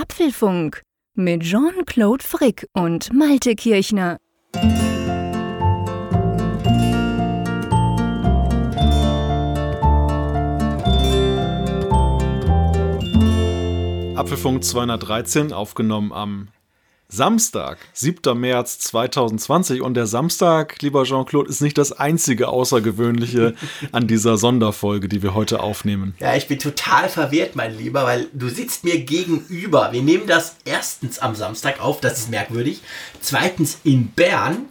Apfelfunk mit Jean-Claude Frick und Malte Kirchner. Apfelfunk 213, aufgenommen am Samstag, 7. März 2020. Und der Samstag, lieber Jean-Claude, ist nicht das einzige Außergewöhnliche an dieser Sonderfolge, die wir heute aufnehmen. Ja, ich bin total verwirrt, mein Lieber, weil du sitzt mir gegenüber. Wir nehmen das erstens am Samstag auf, das ist merkwürdig. Zweitens in Bern.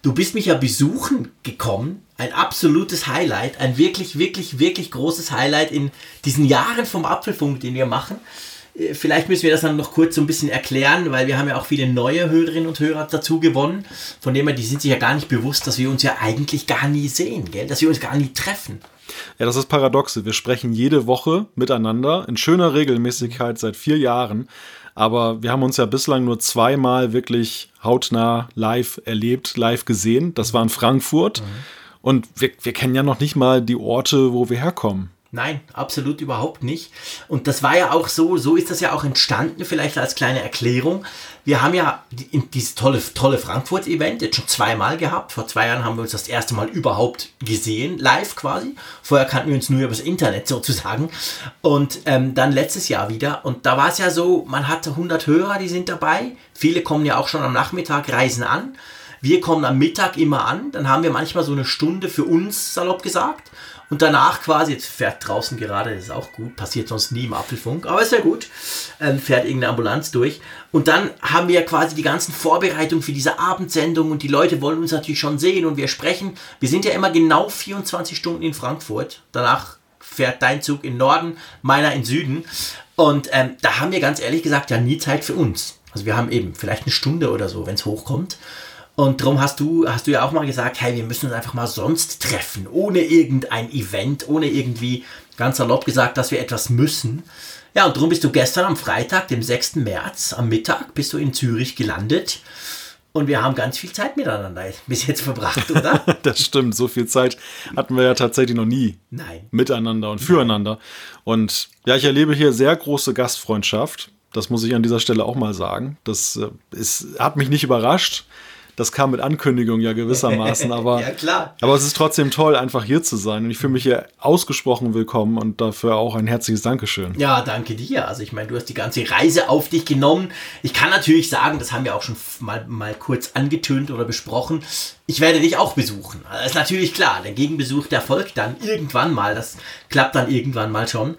Du bist mich ja besuchen gekommen. Ein absolutes Highlight, ein wirklich, wirklich, wirklich großes Highlight in diesen Jahren vom Apfelfunk, den wir machen. Äh, vielleicht müssen wir das dann noch kurz so ein bisschen erklären, weil wir haben ja auch viele neue Hörerinnen und Hörer dazu gewonnen. Von dem her, die sind sich ja gar nicht bewusst, dass wir uns ja eigentlich gar nie sehen, gell? dass wir uns gar nie treffen. Ja, das ist paradoxe. Wir sprechen jede Woche miteinander in schöner Regelmäßigkeit seit vier Jahren. Aber wir haben uns ja bislang nur zweimal wirklich hautnah live erlebt, live gesehen. Das war in Frankfurt. Mhm. Und wir, wir kennen ja noch nicht mal die Orte, wo wir herkommen. Nein, absolut überhaupt nicht. Und das war ja auch so, so ist das ja auch entstanden, vielleicht als kleine Erklärung. Wir haben ja dieses tolle, tolle Frankfurt-Event jetzt schon zweimal gehabt. Vor zwei Jahren haben wir uns das erste Mal überhaupt gesehen, live quasi. Vorher kannten wir uns nur über das Internet sozusagen. Und ähm, dann letztes Jahr wieder. Und da war es ja so, man hatte 100 Hörer, die sind dabei. Viele kommen ja auch schon am Nachmittag, reisen an. Wir kommen am Mittag immer an. Dann haben wir manchmal so eine Stunde für uns, salopp gesagt. Und danach quasi, jetzt fährt draußen gerade, das ist auch gut, passiert sonst nie im Apfelfunk, aber ist ja gut, ähm, fährt irgendeine Ambulanz durch. Und dann haben wir quasi die ganzen Vorbereitungen für diese Abendsendung und die Leute wollen uns natürlich schon sehen und wir sprechen. Wir sind ja immer genau 24 Stunden in Frankfurt. Danach fährt dein Zug in Norden, meiner in Süden. Und ähm, da haben wir ganz ehrlich gesagt ja nie Zeit für uns. Also wir haben eben vielleicht eine Stunde oder so, wenn es hochkommt. Und darum hast du, hast du ja auch mal gesagt, hey, wir müssen uns einfach mal sonst treffen, ohne irgendein Event, ohne irgendwie ganz salopp gesagt, dass wir etwas müssen. Ja, und darum bist du gestern am Freitag, dem 6. März, am Mittag, bist du in Zürich gelandet. Und wir haben ganz viel Zeit miteinander bis jetzt verbracht, oder? das stimmt, so viel Zeit hatten wir ja tatsächlich noch nie. Nein. Miteinander und füreinander. Und ja, ich erlebe hier sehr große Gastfreundschaft. Das muss ich an dieser Stelle auch mal sagen. Das äh, ist, hat mich nicht überrascht das kam mit Ankündigung ja gewissermaßen, aber, ja, klar. aber es ist trotzdem toll, einfach hier zu sein. Und ich fühle mich hier ausgesprochen willkommen und dafür auch ein herzliches Dankeschön. Ja, danke dir. Also ich meine, du hast die ganze Reise auf dich genommen. Ich kann natürlich sagen, das haben wir auch schon mal, mal kurz angetönt oder besprochen. Ich werde dich auch besuchen. Das ist natürlich klar. Der Gegenbesuch, der folgt dann irgendwann mal. Das klappt dann irgendwann mal schon.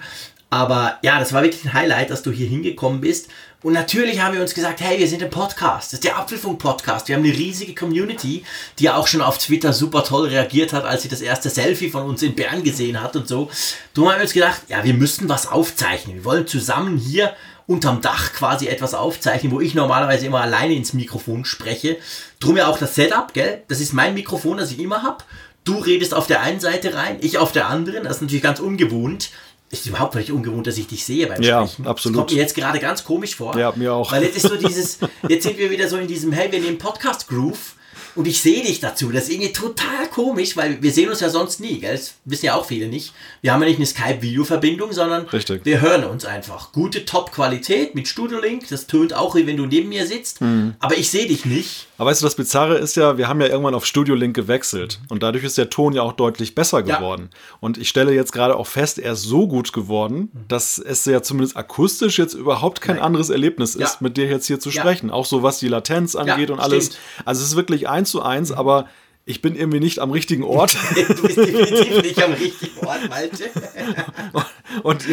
Aber ja, das war wirklich ein Highlight, dass du hier hingekommen bist. Und natürlich haben wir uns gesagt, hey, wir sind ein Podcast. Das ist der Apfelfunk-Podcast. Wir haben eine riesige Community, die auch schon auf Twitter super toll reagiert hat, als sie das erste Selfie von uns in Bern gesehen hat und so. Darum haben wir uns gedacht, ja, wir müssten was aufzeichnen. Wir wollen zusammen hier unterm Dach quasi etwas aufzeichnen, wo ich normalerweise immer alleine ins Mikrofon spreche. Drum ja auch das Setup, gell? Das ist mein Mikrofon, das ich immer habe. Du redest auf der einen Seite rein, ich auf der anderen. Das ist natürlich ganz ungewohnt ist überhaupt nicht ungewohnt, dass ich dich sehe beim ja, Sprechen. absolut. Das kommt mir jetzt gerade ganz komisch vor. Ja, mir auch. Weil jetzt ist so dieses, jetzt sind wir wieder so in diesem, hey, wir nehmen Podcast-Groove und ich sehe dich dazu. Das ist irgendwie total komisch, weil wir sehen uns ja sonst nie, gell? Das wissen ja auch viele nicht. Wir haben ja nicht eine Skype-Video-Verbindung, sondern Richtig. wir hören uns einfach. Gute Top-Qualität mit Studio-Link. Das tönt auch, wie wenn du neben mir sitzt. Mhm. Aber ich sehe dich nicht. Aber weißt du, das Bizarre ist ja, wir haben ja irgendwann auf Studio Link gewechselt. Und dadurch ist der Ton ja auch deutlich besser geworden. Ja. Und ich stelle jetzt gerade auch fest, er ist so gut geworden, dass es ja zumindest akustisch jetzt überhaupt kein Nein. anderes Erlebnis ja. ist, mit dir jetzt hier zu sprechen. Auch so was die Latenz angeht und alles. Stimmt. Also es ist wirklich eins zu eins, mhm. aber ich bin irgendwie nicht am richtigen Ort. du bist definitiv nicht am richtigen Ort, Malte. und,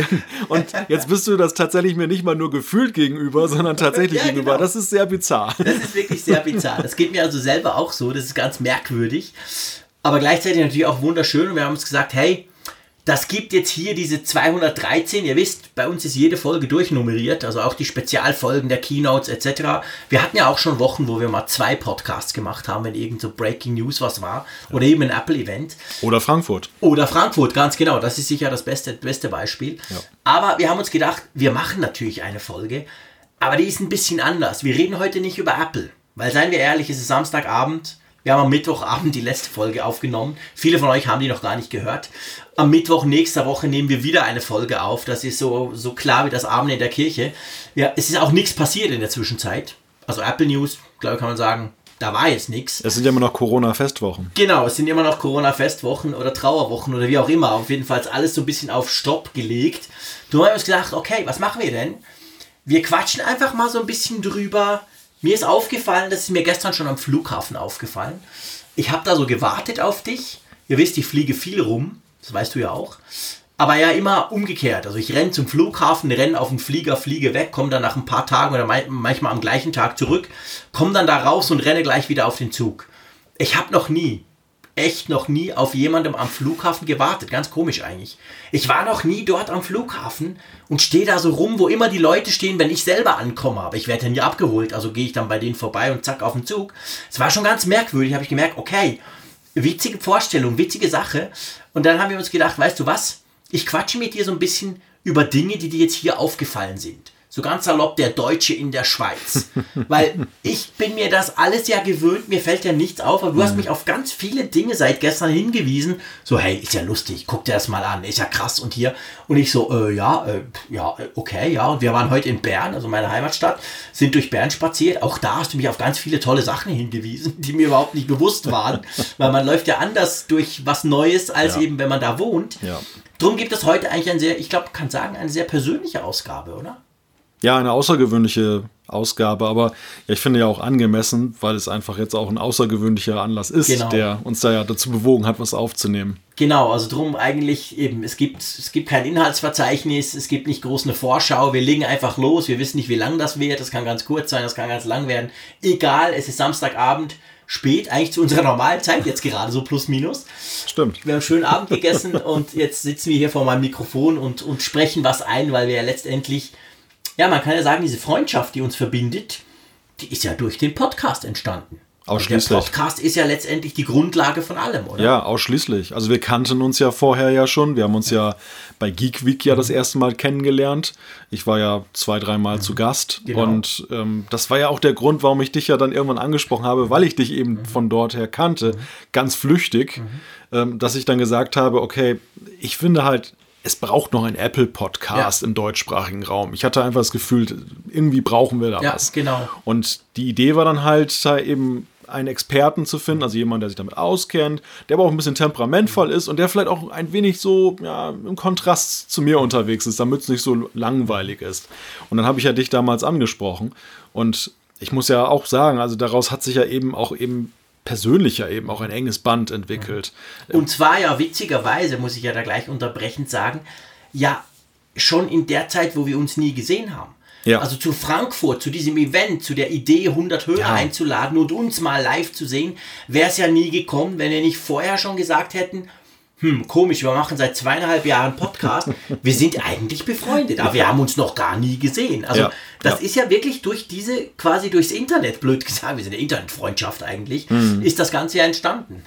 und, jetzt bist du das tatsächlich mir nicht mal nur gefühlt gegenüber, sondern tatsächlich ja, gegenüber. Genau. Das ist sehr bizarr. Das ist wirklich sehr bizarr. Das geht mir also selber auch so. Das ist ganz merkwürdig. Aber gleichzeitig natürlich auch wunderschön. Und wir haben uns gesagt, hey, das gibt jetzt hier diese 213. Ihr wisst, bei uns ist jede Folge durchnummeriert, also auch die Spezialfolgen der Keynotes etc. Wir hatten ja auch schon Wochen, wo wir mal zwei Podcasts gemacht haben, wenn irgend so Breaking News was war. Ja. Oder eben ein Apple-Event. Oder Frankfurt. Oder Frankfurt, ganz genau. Das ist sicher das beste, beste Beispiel. Ja. Aber wir haben uns gedacht, wir machen natürlich eine Folge, aber die ist ein bisschen anders. Wir reden heute nicht über Apple. Weil, seien wir ehrlich, es ist Samstagabend. Wir haben am Mittwochabend die letzte Folge aufgenommen. Viele von euch haben die noch gar nicht gehört. Am Mittwoch nächster Woche nehmen wir wieder eine Folge auf. Das ist so, so klar wie das Abend in der Kirche. Ja, es ist auch nichts passiert in der Zwischenzeit. Also Apple News, glaube ich, kann man sagen, da war jetzt nichts. Es sind ja immer noch Corona-Festwochen. Genau, es sind immer noch Corona-Festwochen oder Trauerwochen oder wie auch immer. Auf jeden Fall alles so ein bisschen auf Stopp gelegt. Du haben wir uns gedacht, okay, was machen wir denn? Wir quatschen einfach mal so ein bisschen drüber. Mir ist aufgefallen, das ist mir gestern schon am Flughafen aufgefallen. Ich habe da so gewartet auf dich. Ihr wisst, ich fliege viel rum. Das weißt du ja auch. Aber ja immer umgekehrt. Also ich renne zum Flughafen, renne auf den Flieger, fliege weg, komme dann nach ein paar Tagen oder manchmal am gleichen Tag zurück, komme dann da raus und renne gleich wieder auf den Zug. Ich habe noch nie, echt noch nie auf jemandem am Flughafen gewartet. Ganz komisch eigentlich. Ich war noch nie dort am Flughafen und stehe da so rum, wo immer die Leute stehen, wenn ich selber ankomme. Aber ich werde ja nie abgeholt, also gehe ich dann bei denen vorbei und zack auf den Zug. Es war schon ganz merkwürdig, habe ich gemerkt, okay, witzige Vorstellung, witzige Sache. Und dann haben wir uns gedacht, weißt du was? ich quatsche mit dir so ein bisschen über Dinge, die dir jetzt hier aufgefallen sind so ganz salopp der Deutsche in der Schweiz. Weil ich bin mir das alles ja gewöhnt, mir fällt ja nichts auf, aber du hast mhm. mich auf ganz viele Dinge seit gestern hingewiesen. So, hey, ist ja lustig, guck dir das mal an, ist ja krass und hier. Und ich so, äh, ja, äh, ja, okay, ja. Und wir waren heute in Bern, also meine Heimatstadt, sind durch Bern spaziert. Auch da hast du mich auf ganz viele tolle Sachen hingewiesen, die mir überhaupt nicht bewusst waren. weil man läuft ja anders durch was Neues, als ja. eben, wenn man da wohnt. Ja. Drum gibt es heute eigentlich ein sehr, ich glaube, kann sagen, eine sehr persönliche Ausgabe, oder? Ja, eine außergewöhnliche Ausgabe, aber ja, ich finde ja auch angemessen, weil es einfach jetzt auch ein außergewöhnlicher Anlass ist, genau. der uns da ja dazu bewogen hat, was aufzunehmen. Genau, also drum eigentlich eben, es gibt, es gibt kein Inhaltsverzeichnis, es gibt nicht groß eine Vorschau, wir legen einfach los, wir wissen nicht, wie lang das wird, das kann ganz kurz sein, das kann ganz lang werden. Egal, es ist Samstagabend, spät, eigentlich zu unserer normalen Zeit, jetzt gerade so plus minus. Stimmt. Wir haben schön Abend gegessen und jetzt sitzen wir hier vor meinem Mikrofon und, und sprechen was ein, weil wir ja letztendlich ja, man kann ja sagen, diese Freundschaft, die uns verbindet, die ist ja durch den Podcast entstanden. Ausschließlich. der Podcast ist ja letztendlich die Grundlage von allem, oder? Ja, ausschließlich. Also wir kannten uns ja vorher ja schon. Wir haben uns ja bei Geek Week ja das mhm. erste Mal kennengelernt. Ich war ja zwei, dreimal mhm. zu Gast. Genau. Und ähm, das war ja auch der Grund, warum ich dich ja dann irgendwann angesprochen habe, weil ich dich eben mhm. von dort her kannte, mhm. ganz flüchtig, mhm. ähm, dass ich dann gesagt habe, okay, ich finde halt, es braucht noch einen Apple-Podcast ja. im deutschsprachigen Raum. Ich hatte einfach das Gefühl, irgendwie brauchen wir da ja, was. Genau. Und die Idee war dann halt, da eben einen Experten zu finden, also jemand, der sich damit auskennt, der aber auch ein bisschen temperamentvoll ist und der vielleicht auch ein wenig so ja, im Kontrast zu mir unterwegs ist, damit es nicht so langweilig ist. Und dann habe ich ja dich damals angesprochen und ich muss ja auch sagen, also daraus hat sich ja eben auch eben persönlicher eben auch ein enges Band entwickelt. Und zwar ja witzigerweise, muss ich ja da gleich unterbrechend sagen, ja schon in der Zeit, wo wir uns nie gesehen haben. Ja. Also zu Frankfurt, zu diesem Event, zu der Idee, 100 Hörer ja. einzuladen und uns mal live zu sehen, wäre es ja nie gekommen, wenn wir nicht vorher schon gesagt hätten, hm, komisch, wir machen seit zweieinhalb Jahren Podcast. Wir sind eigentlich befreundet, aber wir haben uns noch gar nie gesehen. Also ja, das ja. ist ja wirklich durch diese, quasi durchs Internet, blöd gesagt, wir sind eine Internetfreundschaft eigentlich, mhm. ist das Ganze ja entstanden.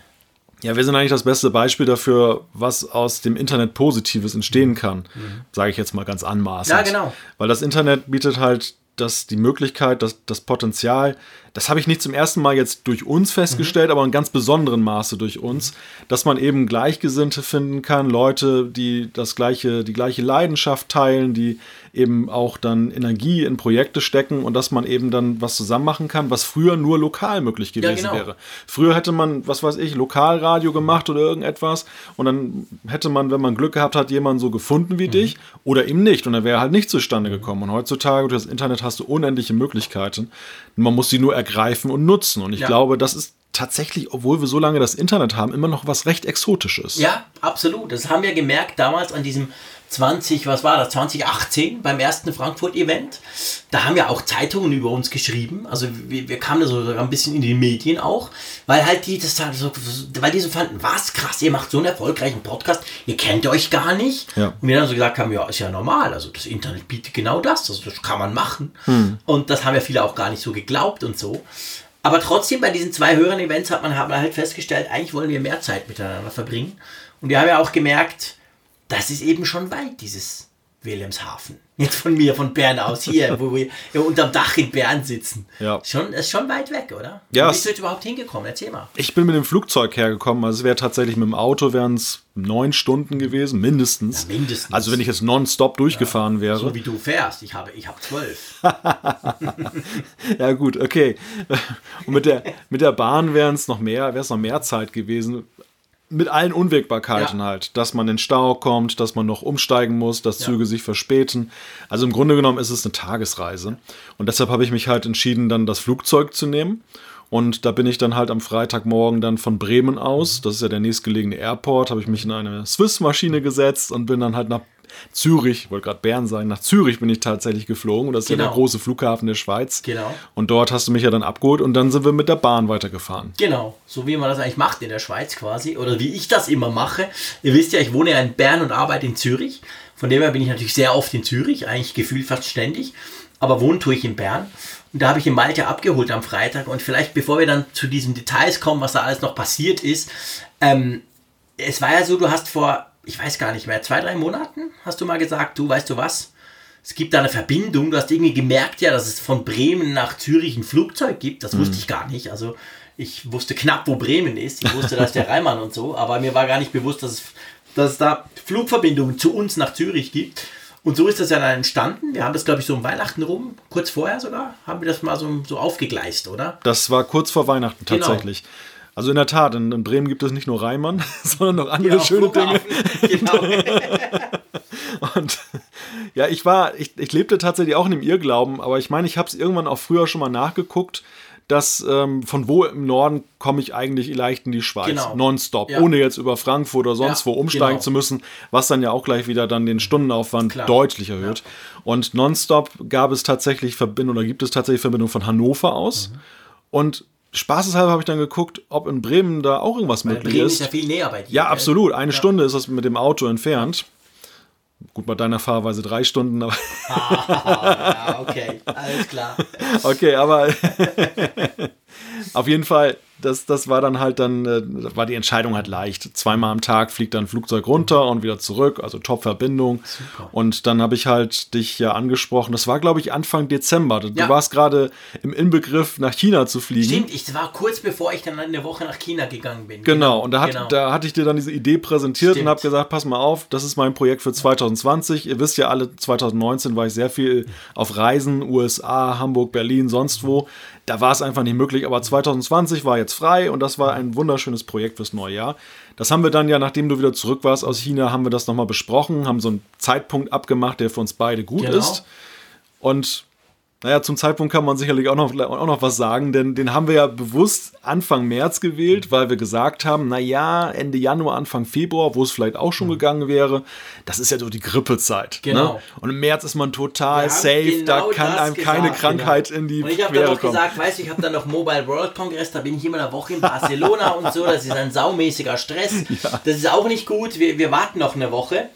Ja, wir sind eigentlich das beste Beispiel dafür, was aus dem Internet Positives entstehen kann. Mhm. Sage ich jetzt mal ganz anmaßend. Ja, genau. Weil das Internet bietet halt das, die Möglichkeit, das, das Potenzial, das habe ich nicht zum ersten Mal jetzt durch uns festgestellt, mhm. aber in ganz besonderem Maße durch uns, dass man eben Gleichgesinnte finden kann, Leute, die das gleiche, die gleiche Leidenschaft teilen, die eben auch dann Energie in Projekte stecken und dass man eben dann was zusammen machen kann, was früher nur lokal möglich gewesen ja, genau. wäre. Früher hätte man, was weiß ich, Lokalradio gemacht oder irgendetwas und dann hätte man, wenn man Glück gehabt hat, jemanden so gefunden wie mhm. dich oder eben nicht und er wäre halt nicht zustande gekommen. Und heutzutage durch das Internet hast du unendliche Möglichkeiten. Man muss sie nur ergreifen und nutzen. Und ich ja. glaube, das ist tatsächlich, obwohl wir so lange das Internet haben, immer noch was recht Exotisches. Ja, absolut. Das haben wir gemerkt damals an diesem 20, was war das, 2018 beim ersten Frankfurt-Event. Da haben ja auch Zeitungen über uns geschrieben. Also wir, wir kamen da so ein bisschen in die Medien auch, weil halt die das so, weil die so fanden, was krass, ihr macht so einen erfolgreichen Podcast, ihr kennt euch gar nicht. Ja. Und wir dann so gesagt haben, ja, ist ja normal. Also das Internet bietet genau das. Also das kann man machen. Hm. Und das haben ja viele auch gar nicht so geglaubt und so. Aber trotzdem, bei diesen zwei höheren Events hat man, hat man halt festgestellt, eigentlich wollen wir mehr Zeit miteinander verbringen. Und wir haben ja auch gemerkt, das ist eben schon weit, dieses Wilhelmshaven. Jetzt von mir, von Bern aus, hier, wo wir ja, unterm Dach in Bern sitzen. Ja. Schon, ist schon weit weg, oder? Ja, Wie bist du jetzt überhaupt hingekommen? Erzähl mal. Ich bin mit dem Flugzeug hergekommen, also es wäre tatsächlich mit dem Auto wären es neun Stunden gewesen, mindestens. Ja, mindestens. Also wenn ich jetzt nonstop durchgefahren wäre. So wie du fährst. Ich habe, ich habe zwölf. Ja, gut, okay. Und mit der, mit der Bahn wären es noch mehr, wäre es noch mehr Zeit gewesen. Mit allen Unwägbarkeiten Ja. halt, dass man in Stau kommt, dass man noch umsteigen muss, dass Ja. Züge sich verspäten. Also im Grunde genommen ist es eine Tagesreise. Und deshalb habe ich mich halt entschieden, dann das Flugzeug zu nehmen. Und da bin ich dann halt am Freitagmorgen dann von Bremen aus, das ist ja der nächstgelegene Airport, habe ich mich in eine Swiss-Maschine gesetzt und bin dann halt nach Zürich, ich wollte gerade Bern sagen, nach Zürich bin ich tatsächlich geflogen. Und das ist ja Genau. der große Flughafen der Schweiz. Genau. Und dort hast du mich ja dann abgeholt und dann sind wir mit der Bahn weitergefahren. Genau, so wie man das eigentlich macht in der Schweiz quasi. Oder wie ich das immer mache. Ihr wisst ja, ich wohne ja in Bern und arbeite in Zürich. Von dem her bin ich natürlich sehr oft in Zürich, eigentlich gefühlt fast ständig. Aber wohnen tue ich in Bern. Und da habe ich in Malte abgeholt am Freitag. Und vielleicht, bevor wir dann zu diesen Details kommen, was da alles noch passiert ist, ähm, es war ja so, du hast vor, ich weiß gar nicht mehr, zwei, drei Monaten, hast du mal gesagt, du weißt du was? Es gibt da eine Verbindung. Du hast irgendwie gemerkt, ja, dass es von Bremen nach Zürich ein Flugzeug gibt. Das wusste ich gar nicht. Also ich wusste knapp, wo Bremen ist. Ich wusste, da ist der Rheinmann und so. Aber mir war gar nicht bewusst, dass es, dass es da Flugverbindungen zu uns nach Zürich gibt. Und so ist das ja dann entstanden. Wir haben das, glaube ich, so um Weihnachten rum, kurz vorher sogar, haben wir das mal so, so aufgegleist, oder? Das war kurz vor Weihnachten Genau. Also in der Tat, in, in Bremen gibt es nicht nur Reimann, sondern noch andere schöne Dinge. Genau. Und ja, ich war, ich, ich lebte tatsächlich auch in dem Irrglauben, aber ich meine, ich habe es irgendwann auch früher schon mal nachgeguckt, dass ähm, von wo im Norden komme ich eigentlich leicht in die Schweiz, Genau. nonstop, Ja. ohne jetzt über Frankfurt oder sonst Ja, wo umsteigen genau. zu müssen, was dann ja auch gleich wieder dann den Stundenaufwand Klar. deutlich erhöht. Und nonstop gab es tatsächlich Verbindungen oder gibt es tatsächlich Verbindungen von Hannover aus. Mhm. Und spaßeshalber habe ich dann geguckt, ob in Bremen da auch irgendwas Weil möglich Bremen ist. ist ja viel näher bei dir. Ja, gell? absolut. Eine Stunde ist das mit dem Auto entfernt. Gut, bei deiner Fahrweise drei Stunden, aber Ah, okay, alles klar. okay, aber auf jeden Fall, das, das war dann halt dann, äh, war die Entscheidung halt leicht. Zweimal am Tag fliegt dann ein Flugzeug runter und wieder zurück, also Top-Verbindung. Und dann habe ich halt dich ja angesprochen. Das war, glaube ich, Anfang Dezember. Du Ja. warst gerade im Inbegriff, nach China zu fliegen. Stimmt, ich war kurz bevor ich dann eine Woche nach China gegangen bin. Genau, und da, hat, Genau. da hatte ich dir dann diese Idee präsentiert Stimmt. und habe gesagt, pass mal auf, das ist mein Projekt für 2020. Ihr wisst ja alle, 2019 war ich sehr viel auf Reisen, USA, Hamburg, Berlin, sonst wo. Da war es einfach nicht möglich, aber 2020 war jetzt frei und das war ein wunderschönes Projekt fürs neue Jahr. Das haben wir dann ja, nachdem du wieder zurück warst aus China, haben wir das nochmal besprochen, haben so einen Zeitpunkt abgemacht, der für uns beide gut Genau. ist. Und naja, zum Zeitpunkt kann man sicherlich auch noch, auch noch was sagen, denn den haben wir ja bewusst Anfang März gewählt, weil wir gesagt haben, naja, Ende Januar, Anfang Februar, wo es vielleicht auch schon gegangen wäre, das ist ja so die Grippezeit. Mhm. Genau. Ne? Und im März ist man total safe, genau da kann einem keine gesagt, Krankheit genau. in die Und ich habe dann kommen. gesagt, weißt du, ich habe dann noch Mobile World Congress, da bin ich immer eine Woche in Barcelona und so, das ist ein saumäßiger Stress. Das ist auch nicht gut, wir, wir warten noch eine Woche.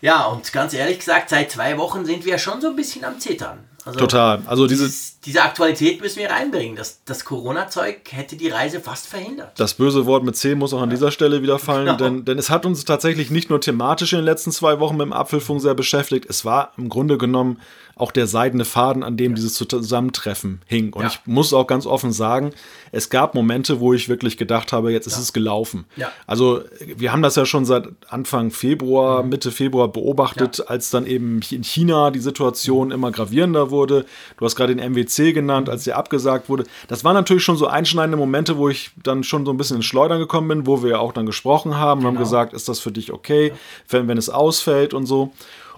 Ja, und ganz ehrlich gesagt, seit zwei Wochen sind wir schon so ein bisschen am Zittern. Also Total. Also diese, dieses, diese Aktualität müssen wir reinbringen. Das, das Corona-Zeug hätte die Reise fast verhindert. das böse Wort mit C muss auch an dieser Stelle wieder fallen, Genau. denn, denn es hat uns tatsächlich nicht nur thematisch in den letzten zwei Wochen mit dem Apfelfunk sehr beschäftigt, es war im Grunde genommen auch der seidene Faden, an dem dieses Zusammentreffen hing. Und Ja. ich muss auch ganz offen sagen, es gab Momente, wo ich wirklich gedacht habe, jetzt ist es gelaufen. Ja. Also wir haben das ja schon seit Anfang Februar, Mitte Februar beobachtet, als dann eben in China die Situation immer gravierender wurde. Du hast gerade den MWC genannt, als der abgesagt wurde. Das waren natürlich schon so einschneidende Momente, wo ich dann schon so ein bisschen ins Schleudern gekommen bin, wo wir ja auch dann gesprochen haben und haben Genau. gesagt, ist das für dich okay, wenn, wenn es ausfällt und so.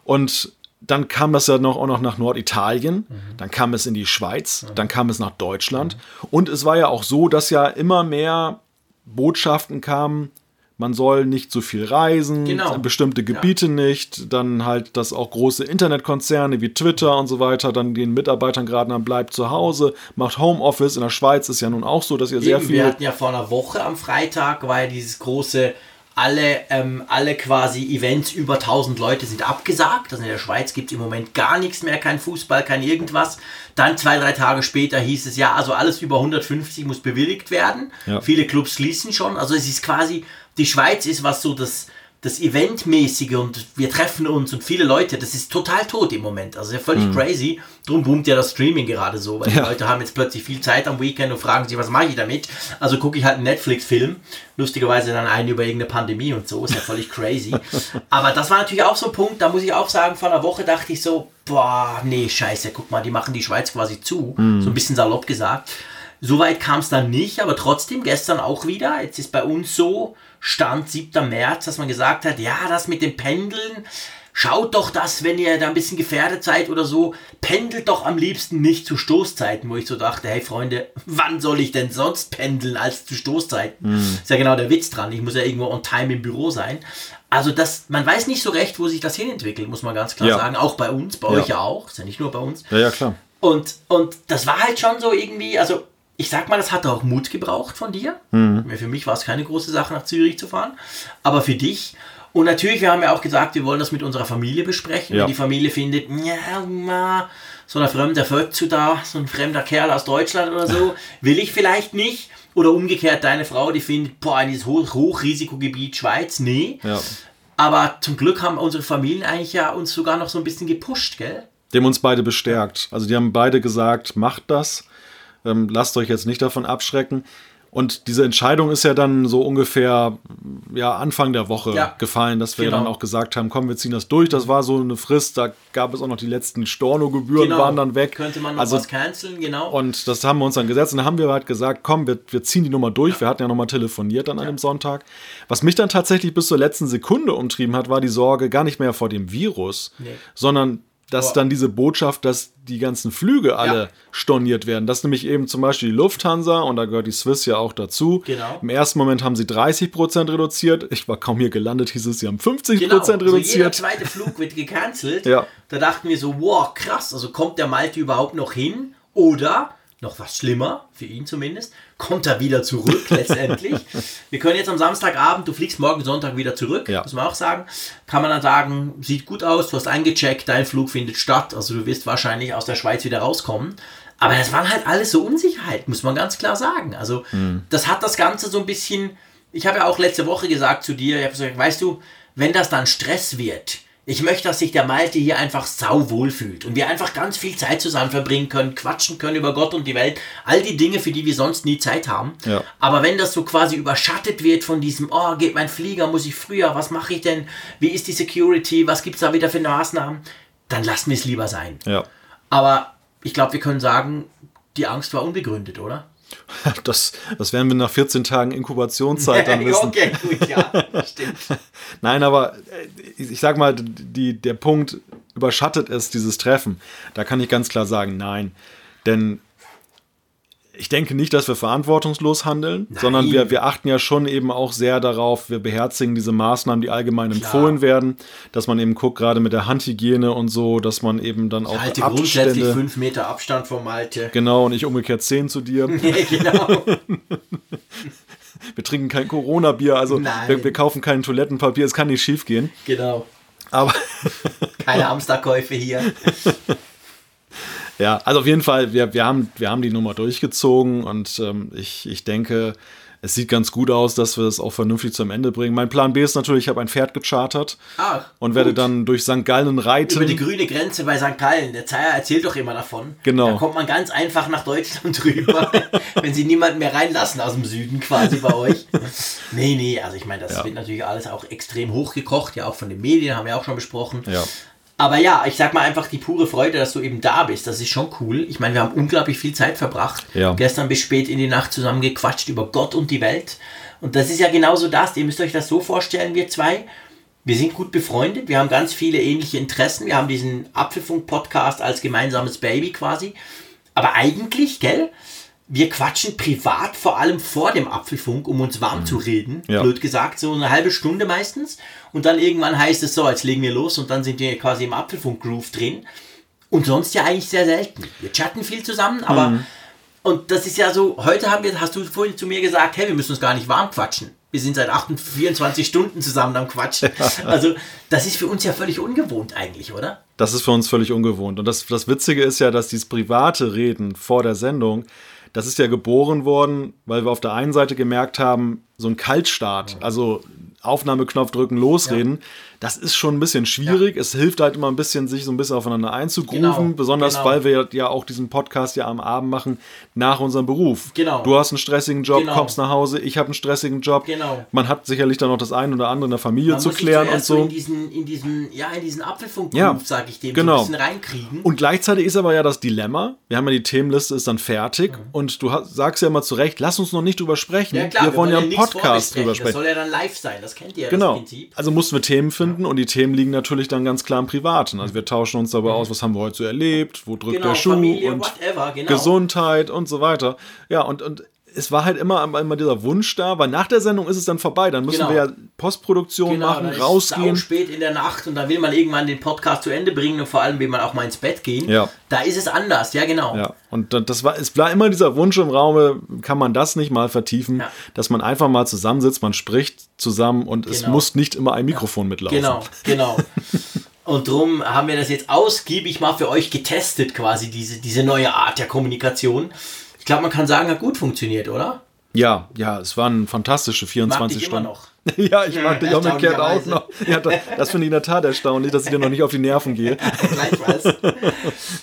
Und dann kam das ja noch, auch noch nach Norditalien, dann kam es in die Schweiz, dann kam es nach Deutschland. Und es war ja auch so, dass ja immer mehr Botschaften kamen, man soll nicht so viel reisen, Genau. bestimmte Gebiete nicht, dann halt, dass auch große Internetkonzerne wie Twitter und so weiter dann den Mitarbeitern gerade dann bleibt zu Hause, macht Homeoffice. In der Schweiz ist ja nun auch so, dass ihr sehr Eben, viel wir hatten ja vor einer Woche am Freitag, war ja dieses große, alle, ähm, alle quasi Events über 1000 Leute sind abgesagt. Also in der Schweiz gibt es im Moment gar nichts mehr, kein Fußball, kein irgendwas. Dann zwei, drei Tage später hieß es ja, also alles über 150 muss bewilligt werden. Ja. Viele Clubs schließen schon. Also es ist quasi, die Schweiz ist, was so das, das Eventmäßige und wir treffen uns und viele Leute, das ist total tot im Moment. Also ja völlig mhm. crazy. Drum boomt ja das Streaming gerade so, weil ja. die Leute haben jetzt plötzlich viel Zeit am Weekend und fragen sich, was mache ich damit? Also gucke ich halt einen Netflix-Film, lustigerweise dann einen über irgendeine Pandemie und so, ist ja völlig crazy. Aber das war natürlich auch so ein Punkt, da muss ich auch sagen, vor einer Woche dachte ich so, boah, nee, scheiße, guck mal, die machen die Schweiz quasi zu. Mhm. So ein bisschen salopp gesagt. Soweit kam es dann nicht, aber trotzdem gestern auch wieder. Jetzt ist bei uns so, Stand 7. März, dass man gesagt hat, ja, das mit dem Pendeln, schaut doch das, wenn ihr da ein bisschen gefährdet seid oder so, pendelt doch am liebsten nicht zu Stoßzeiten, wo ich so dachte, hey Freunde, wann soll ich denn sonst pendeln als zu Stoßzeiten? Mhm. Ist ja genau der Witz dran, ich muss ja irgendwo on time im Büro sein. Also das, man weiß nicht so recht, wo sich das hinentwickelt, muss man ganz klar ja. sagen. Auch bei uns, bei ja. euch ja auch, ist ja nicht nur bei uns. Ja, ja, klar. Und, und das war halt schon so irgendwie, also ich sag mal, das hat auch Mut gebraucht von dir. Mhm. Für mich war es keine große Sache, nach Zürich zu fahren. Aber für dich. Und natürlich, wir haben ja auch gesagt, wir wollen das mit unserer Familie besprechen. Ja. Wenn die Familie findet, ja, so ein fremder Fötzu da, so ein fremder Kerl aus Deutschland oder so, will ich vielleicht nicht. Oder umgekehrt deine Frau, die findet, boah, in dieses Hoch Hochrisikogebiet Schweiz, nee. Ja. Aber zum Glück haben unsere Familien eigentlich ja uns sogar noch so ein bisschen gepusht, gell? Die haben uns beide bestärkt. Also die haben beide gesagt, macht das. Ähm, lasst euch jetzt nicht davon abschrecken. Und diese Entscheidung ist ja dann so ungefähr ja, Anfang der Woche ja, gefallen, dass wir genau. dann auch gesagt haben, komm, wir ziehen das durch. Das war so eine Frist, da gab es auch noch die letzten Storno-Gebühren, genau. waren dann weg. Könnte man noch also, was canceln, genau. Und das haben wir uns dann gesetzt und dann haben wir halt gesagt, komm, wir, wir ziehen die Nummer durch. Ja. Wir hatten ja nochmal telefoniert dann ja. an dem Sonntag. Was mich dann tatsächlich bis zur letzten Sekunde umtrieben hat, war die Sorge gar nicht mehr vor dem Virus, nee. sondern dass dann diese Botschaft, dass die ganzen Flüge alle ja. storniert werden. Das ist nämlich eben zum Beispiel die Lufthansa und da gehört die Swiss ja auch dazu. Genau. Im ersten Moment haben sie 30 Prozent reduziert. Ich war kaum hier gelandet, hieß es, sie haben 50 genau. Prozent reduziert. Also jeder zweite Flug wird gecancelt. ja. Da dachten wir so, wow, krass, also kommt der Malte überhaupt noch hin? Oder noch was schlimmer, für ihn zumindest, kommt er wieder zurück letztendlich. Wir können jetzt am Samstagabend, du fliegst morgen Sonntag wieder zurück, ja. muss man auch sagen. Kann man dann sagen, sieht gut aus, du hast eingecheckt, dein Flug findet statt, also du wirst wahrscheinlich aus der Schweiz wieder rauskommen. Aber das waren halt alles so Unsicherheiten, muss man ganz klar sagen. Also mhm. das hat das Ganze so ein bisschen, ich habe ja auch letzte Woche gesagt zu dir, ich habe gesagt, weißt du, wenn das dann Stress wird, ich möchte, dass sich der Malte hier einfach sau wohl fühlt und wir einfach ganz viel Zeit zusammen verbringen können, quatschen können über Gott und die Welt, all die Dinge, für die wir sonst nie Zeit haben. Ja. Aber wenn das so quasi überschattet wird von diesem, oh, geht mein Flieger, muss ich früher, was mache ich denn, wie ist die Security, was gibt es da wieder für Maßnahmen, dann lassen wir es lieber sein. Ja. Aber ich glaube, wir können sagen, die Angst war unbegründet, oder? Das, das werden wir nach 14 Tagen Inkubationszeit dann wissen. okay, gut, ja, stimmt. Nein, aber äh, ich sag mal, die, der Punkt überschattet es, dieses Treffen. Da kann ich ganz klar sagen, nein. Denn ich denke nicht, dass wir verantwortungslos handeln, Nein. sondern wir, wir achten ja schon eben auch sehr darauf, wir beherzigen diese Maßnahmen, die allgemein Klar. empfohlen werden, dass man eben guckt, gerade mit der Handhygiene und so, dass man eben dann ich auch halte Abstände... grundsätzlich fünf Meter Abstand vom Malte. Genau, und ich umgekehrt zehn zu dir. nee, genau. wir trinken kein Corona-Bier, also wir, wir, kaufen kein Toilettenpapier, es kann nicht schief gehen. Genau. Aber... Keine Hamsterkäufe hier. Ja, also auf jeden Fall, wir, wir, haben, wir haben die Nummer durchgezogen und ähm, ich, ich denke, es sieht ganz gut aus, dass wir es auch vernünftig zum Ende bringen. Mein Plan B ist natürlich, ich habe ein Pferd gechartert Ach, und gut. werde dann durch St. Gallen reiten. Über die grüne Grenze bei St. Gallen. Der Zeier erzählt doch immer davon. Genau. Da kommt man ganz einfach nach Deutschland rüber, wenn sie niemanden mehr reinlassen aus dem Süden quasi bei euch. nee, nee, also ich meine, das ja. wird natürlich alles auch extrem hochgekocht, ja auch von den Medien, haben wir auch schon besprochen. Ja. Aber ja, ich sag mal einfach die pure Freude, dass du eben da bist. Das ist schon cool. Ich meine, wir haben unglaublich viel Zeit verbracht. Ja. Gestern bis spät in die Nacht zusammen gequatscht über Gott und die Welt. Und das ist ja genauso das. Ihr müsst euch das so vorstellen, wir zwei. Wir sind gut befreundet. Wir haben ganz viele ähnliche Interessen. Wir haben diesen Apfelfunk-Podcast als gemeinsames Baby quasi. Aber eigentlich, gell? Wir quatschen privat vor allem vor dem Apfelfunk, um uns warm mhm. zu reden. Ja. Blöd gesagt, so eine halbe Stunde meistens. Und dann irgendwann heißt es so, jetzt legen wir los und dann sind wir quasi im Apfelfunk-Groove drin. Und sonst ja eigentlich sehr selten. Wir chatten viel zusammen, aber mhm. und das ist ja so, heute haben wir, hast du vorhin zu mir gesagt, hey, wir müssen uns gar nicht warm quatschen. Wir sind seit 28, 24 Stunden zusammen am Quatschen. Also, das ist für uns ja völlig ungewohnt eigentlich, oder? Das ist für uns völlig ungewohnt. Und das, das Witzige ist ja, dass dieses private Reden vor der Sendung, das ist ja geboren worden, weil wir auf der einen Seite gemerkt haben, so ein Kaltstart. Also Aufnahmeknopf drücken, losreden. Ja. Das ist schon ein bisschen schwierig. Ja. Es hilft halt immer ein bisschen, sich so ein bisschen aufeinander einzugrooven. Genau. Besonders, genau. weil wir ja auch diesen Podcast ja am Abend machen nach unserem Beruf. Genau. Du hast einen stressigen Job, genau. kommst nach Hause, ich habe einen stressigen Job. Genau. Man hat sicherlich dann noch das eine oder andere in der Familie Man zu klären und so. In diesen, in diesen, ja, in diesen Apfelfunk, ja. sage ich dem, genau. so ein bisschen reinkriegen. Und gleichzeitig ist aber ja das Dilemma, wir haben ja die Themenliste, ist dann fertig mhm. und du sagst ja immer zu Recht, lass uns noch nicht drüber sprechen. Ja, klar, wir, wir wollen ja einen Podcast drüber sprechen. Das soll ja dann live sein, das kennt ihr ja genau. Also mussten wir Themen finden und die Themen liegen natürlich dann ganz klar im Privaten. Also wir tauschen uns dabei mhm. aus, was haben wir heute so erlebt, wo drückt genau, der Schuh Familie, und whatever, genau. Gesundheit und so weiter. Ja, und, und es war halt immer, immer dieser Wunsch da, weil nach der Sendung ist es dann vorbei. Dann müssen genau. wir ja Postproduktion genau, machen, dann rausgehen. Ist spät in der Nacht und dann will man irgendwann den Podcast zu Ende bringen und vor allem will man auch mal ins Bett gehen. Ja. Da ist es anders, ja genau. Ja. Und das war, es war immer dieser Wunsch im Raume, kann man das nicht mal vertiefen, ja. dass man einfach mal zusammensitzt, man spricht zusammen und genau. es muss nicht immer ein Mikrofon ja. mitlaufen. Genau, genau. Und darum haben wir das jetzt ausgiebig mal für euch getestet, quasi diese, diese neue Art der Kommunikation. Ich glaube, man kann sagen, hat gut funktioniert, oder? Ja, ja, es waren fantastische 24 mag dich Stunden. Immer noch. ja, ich mag dich umgekehrt auch noch. Ja, das, das finde ich in der Tat erstaunlich, dass ich dir noch nicht auf die Nerven gehe. Gleichfalls.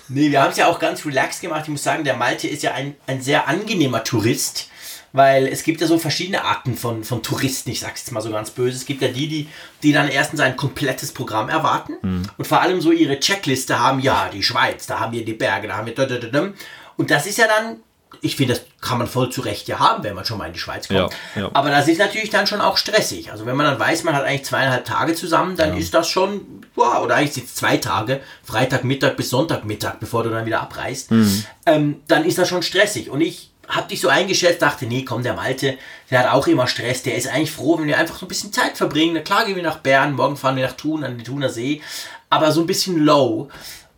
Nee, wir haben es ja auch ganz relaxed gemacht. Ich muss sagen, der Malte ist ja ein, ein sehr angenehmer Tourist weil es gibt ja so verschiedene Arten von, von Touristen, ich sag's jetzt mal so ganz böse. Es gibt ja die, die, die dann erstens ein komplettes Programm erwarten mhm. und vor allem so ihre Checkliste haben, ja, die Schweiz, da haben wir die Berge, da haben wir und das ist ja dann ich finde, das kann man voll zu Recht ja haben, wenn man schon mal in die Schweiz kommt. Ja, ja. Aber das ist natürlich dann schon auch stressig. Also wenn man dann weiß, man hat eigentlich zweieinhalb Tage zusammen, dann ja. ist das schon, wow, oder eigentlich sind es zwei Tage, Freitagmittag bis Sonntagmittag, bevor du dann wieder abreist, mhm. ähm, dann ist das schon stressig. Und ich habe dich so eingeschätzt, dachte, nee, komm, der Malte, der hat auch immer Stress, der ist eigentlich froh, wenn wir einfach so ein bisschen Zeit verbringen. Na klar gehen wir nach Bern, morgen fahren wir nach Thun, an den Thuner See, aber so ein bisschen low.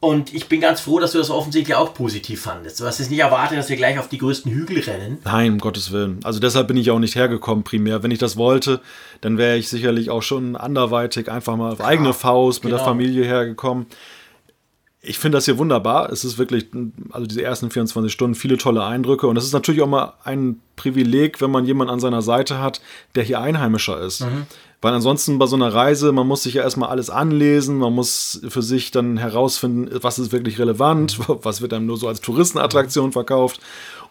Und ich bin ganz froh, dass du das offensichtlich auch positiv fandest. Du hast jetzt nicht erwartet, dass wir gleich auf die größten Hügel rennen. Nein, um Gottes Willen. Also deshalb bin ich auch nicht hergekommen primär. Wenn ich das wollte, dann wäre ich sicherlich auch schon anderweitig einfach mal auf ja, eigene Faust mit genau. der Familie hergekommen. Ich finde das hier wunderbar. Es ist wirklich, also diese ersten 24 Stunden, viele tolle Eindrücke. Und es ist natürlich auch mal ein Privileg, wenn man jemanden an seiner Seite hat, der hier Einheimischer ist. Mhm. Weil ansonsten bei so einer Reise, man muss sich ja erstmal alles anlesen, man muss für sich dann herausfinden, was ist wirklich relevant, was wird einem nur so als Touristenattraktion verkauft.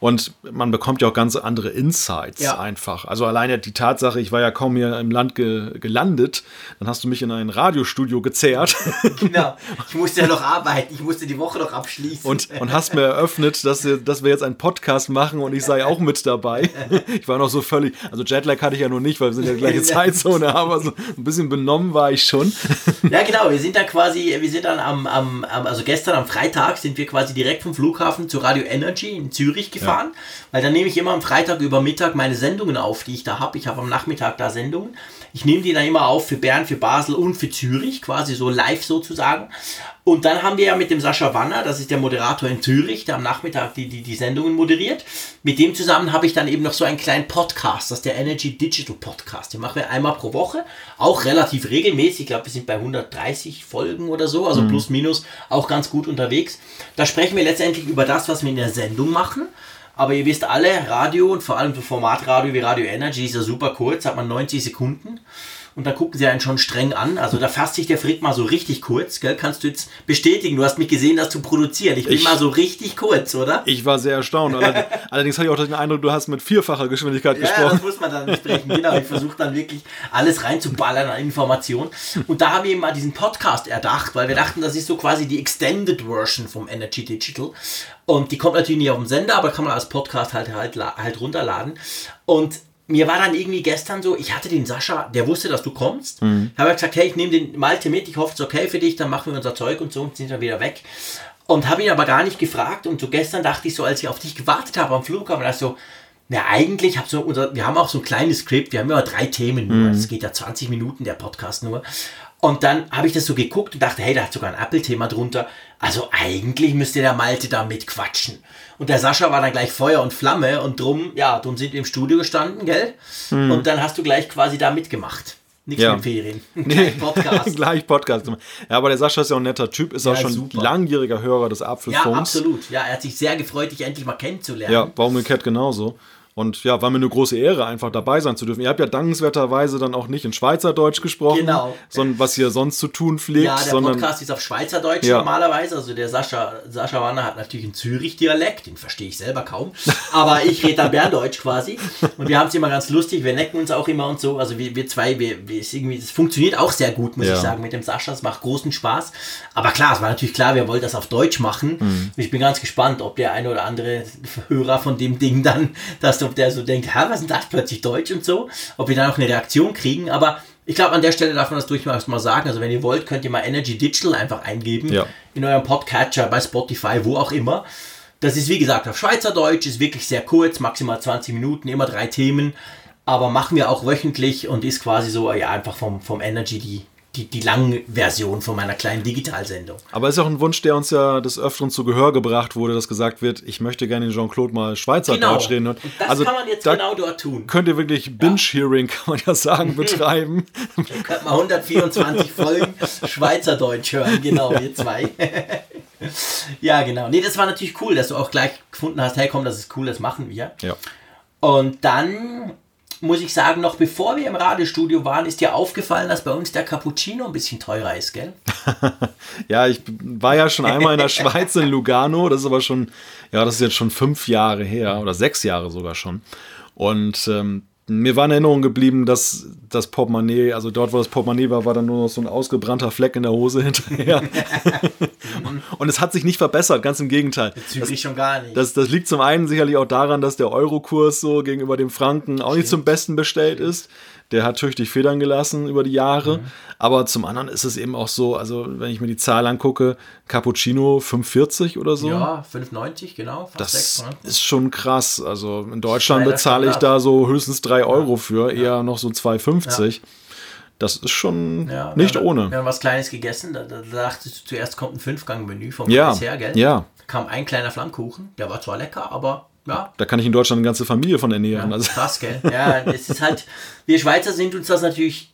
Und man bekommt ja auch ganz andere Insights ja. einfach. Also alleine die Tatsache, ich war ja kaum hier im Land ge gelandet, dann hast du mich in ein Radiostudio gezerrt. Genau, ich musste ja noch arbeiten, ich musste die Woche noch abschließen. Und, und hast mir eröffnet, dass wir, dass wir jetzt einen Podcast machen und ich sei auch mit dabei. Ich war noch so völlig, also Jetlag hatte ich ja noch nicht, weil wir sind ja gleiche Zeitzone, aber so ein bisschen benommen war ich schon. Ja genau, wir sind dann quasi, wir sind dann am, am, also gestern am Freitag sind wir quasi direkt vom Flughafen zu Radio Energy in Zürich gefahren. Ja fahren, weil dann nehme ich immer am Freitag über Mittag meine Sendungen auf, die ich da habe. Ich habe am Nachmittag da Sendungen. Ich nehme die dann immer auf für Bern, für Basel und für Zürich, quasi so live sozusagen. Und dann haben wir ja mit dem Sascha Wanner, das ist der Moderator in Zürich, der am Nachmittag die, die, die Sendungen moderiert. Mit dem zusammen habe ich dann eben noch so einen kleinen Podcast, das ist der Energy Digital Podcast. Den machen wir einmal pro Woche, auch relativ regelmäßig. Ich glaube, wir sind bei 130 Folgen oder so, also mhm. plus minus auch ganz gut unterwegs. Da sprechen wir letztendlich über das, was wir in der Sendung machen. Aber ihr wisst alle, Radio und vor allem so Formatradio wie Radio Energy ist ja super kurz, hat man 90 Sekunden und dann gucken sie einen schon streng an. Also da fasst sich der Frick mal so richtig kurz, gell? Kannst du jetzt bestätigen? Du hast mich gesehen, das zu produzieren. Ich bin ich, mal so richtig kurz, oder? Ich war sehr erstaunt. Allerdings hatte ich auch den Eindruck, du hast mit vierfacher Geschwindigkeit ja, gesprochen. Ja, das muss man dann sprechen. Genau, ich versuche dann wirklich alles reinzuballern an Informationen. Und da haben wir eben mal diesen Podcast erdacht, weil wir dachten, das ist so quasi die Extended Version vom Energy Digital. Und die kommt natürlich nicht auf dem Sender, aber kann man als Podcast halt, halt, halt runterladen. Und mir war dann irgendwie gestern so, ich hatte den Sascha, der wusste, dass du kommst. Mhm. Habe gesagt, hey, ich nehme den Malte mit, ich hoffe, es ist okay für dich, dann machen wir unser Zeug und so und sind dann wieder weg. Und habe ihn aber gar nicht gefragt. Und so gestern dachte ich so, als ich auf dich gewartet habe am Flughafen, dachte ich so, na eigentlich, hab so unser, wir haben auch so ein kleines Skript, wir haben immer drei Themen nur, es mhm. geht ja 20 Minuten, der Podcast nur. Und dann habe ich das so geguckt und dachte, hey, da hat sogar ein Apple-Thema drunter. Also eigentlich müsste der Malte da mitquatschen. Und der Sascha war dann gleich Feuer und Flamme und drum, ja, drum sind wir im Studio gestanden, gell? Mhm. Und dann hast du gleich quasi da mitgemacht. Nichts ja. mit Ferien. gleich Podcast. gleich Podcast. Ja, aber der Sascha ist ja auch ein netter Typ, ist ja, auch schon super. langjähriger Hörer des Apfelfunks. Ja, absolut. Ja, er hat sich sehr gefreut, dich endlich mal kennenzulernen. Ja, war umgekehrt genauso. Und ja, war mir eine große Ehre, einfach dabei sein zu dürfen. Ihr habt ja dankenswerterweise dann auch nicht in Schweizerdeutsch gesprochen, Genau. sondern was ihr sonst zu tun pflegt, Ja, der sondern Podcast ist auf Schweizerdeutsch Ja. normalerweise. Also der Sascha, Sascha Wanner hat natürlich einen Zürich-Dialekt, den verstehe ich selber kaum. Aber ich rede dann Berndeutsch quasi. Und wir haben es immer ganz lustig, wir necken uns auch immer und so. Also wir, wir zwei, wir, wir irgendwie, das funktioniert auch sehr gut, muss Ja. ich sagen, mit dem Sascha. Es macht großen Spaß. Aber klar, es war natürlich klar, wir wollten das auf Deutsch machen. Mhm. Ich bin ganz gespannt, ob der eine oder andere Hörer von dem Ding dann, dass ob der so denkt, hä, was ist denn das plötzlich Deutsch und so? Ob wir dann auch eine Reaktion kriegen. Aber ich glaube, an der Stelle darf man das durchaus mal sagen. Also wenn ihr wollt, könnt ihr mal Energy Digital einfach eingeben. Ja. In eurem Podcatcher, bei Spotify, wo auch immer. Das ist wie gesagt auf Schweizerdeutsch, ist wirklich sehr kurz, maximal 20 Minuten, immer drei Themen. Aber machen wir auch wöchentlich und ist quasi so ja, einfach vom, vom Energy die, die, die lange Version von meiner kleinen Digitalsendung. Aber ist auch ein Wunsch, der uns ja des Öfteren zu Gehör gebracht wurde, dass gesagt wird, ich möchte gerne den Jean-Claude mal Schweizerdeutsch reden. Und das also kann man jetzt genau dort tun. könnt ihr wirklich Binge-Hearing, kann man ja sagen, betreiben. Ihr könnt mal 124 Folgen Schweizerdeutsch hören, genau, ihr zwei. ja, genau. Nee, das war natürlich cool, dass du auch gleich gefunden hast, hey komm, das ist cool, das machen wir. ja. Und dann muss ich sagen, noch bevor wir im Radiostudio waren, ist dir aufgefallen, dass bei uns der Cappuccino ein bisschen teurer ist, gell? ja, ich war ja schon einmal in der Schweiz, in Lugano. Das ist aber schon, ja, das ist jetzt schon fünf Jahre her oder sechs Jahre sogar schon. Und ähm, mir war in Erinnerung geblieben, dass das Portemonnaie, also dort, wo das Portemonnaie war, war dann nur noch so ein ausgebrannter Fleck in der Hose hinterher. Und es hat sich nicht verbessert, ganz im Gegenteil. Zügig schon gar nicht. Das, das liegt zum einen sicherlich auch daran, dass der Eurokurs so gegenüber dem Franken auch nicht zum Besten bestellt ist. Der hat tüchtig Federn gelassen über die Jahre. Mhm. Aber zum anderen ist es eben auch so, also wenn ich mir die Zahl angucke, Cappuccino 5,40 oder so. ja, 5,90, genau. Fast Das 6, ne? ist schon krass. Also in Deutschland bezahle ich da so höchstens 3 Euro für, eher noch so 2,50. Das ist schon Ja, nicht wir ohne. Wir haben was Kleines gegessen, da, da dachtest du zuerst kommt ein Fünfgang-Menü vom Ja, her, gell? ja. Da kam ein kleiner Flammkuchen, der war zwar lecker, aber ja, Da kann ich in Deutschland eine ganze Familie von ernähren. Also, krass, gell? Ja, es ist halt, wir Schweizer sind uns das natürlich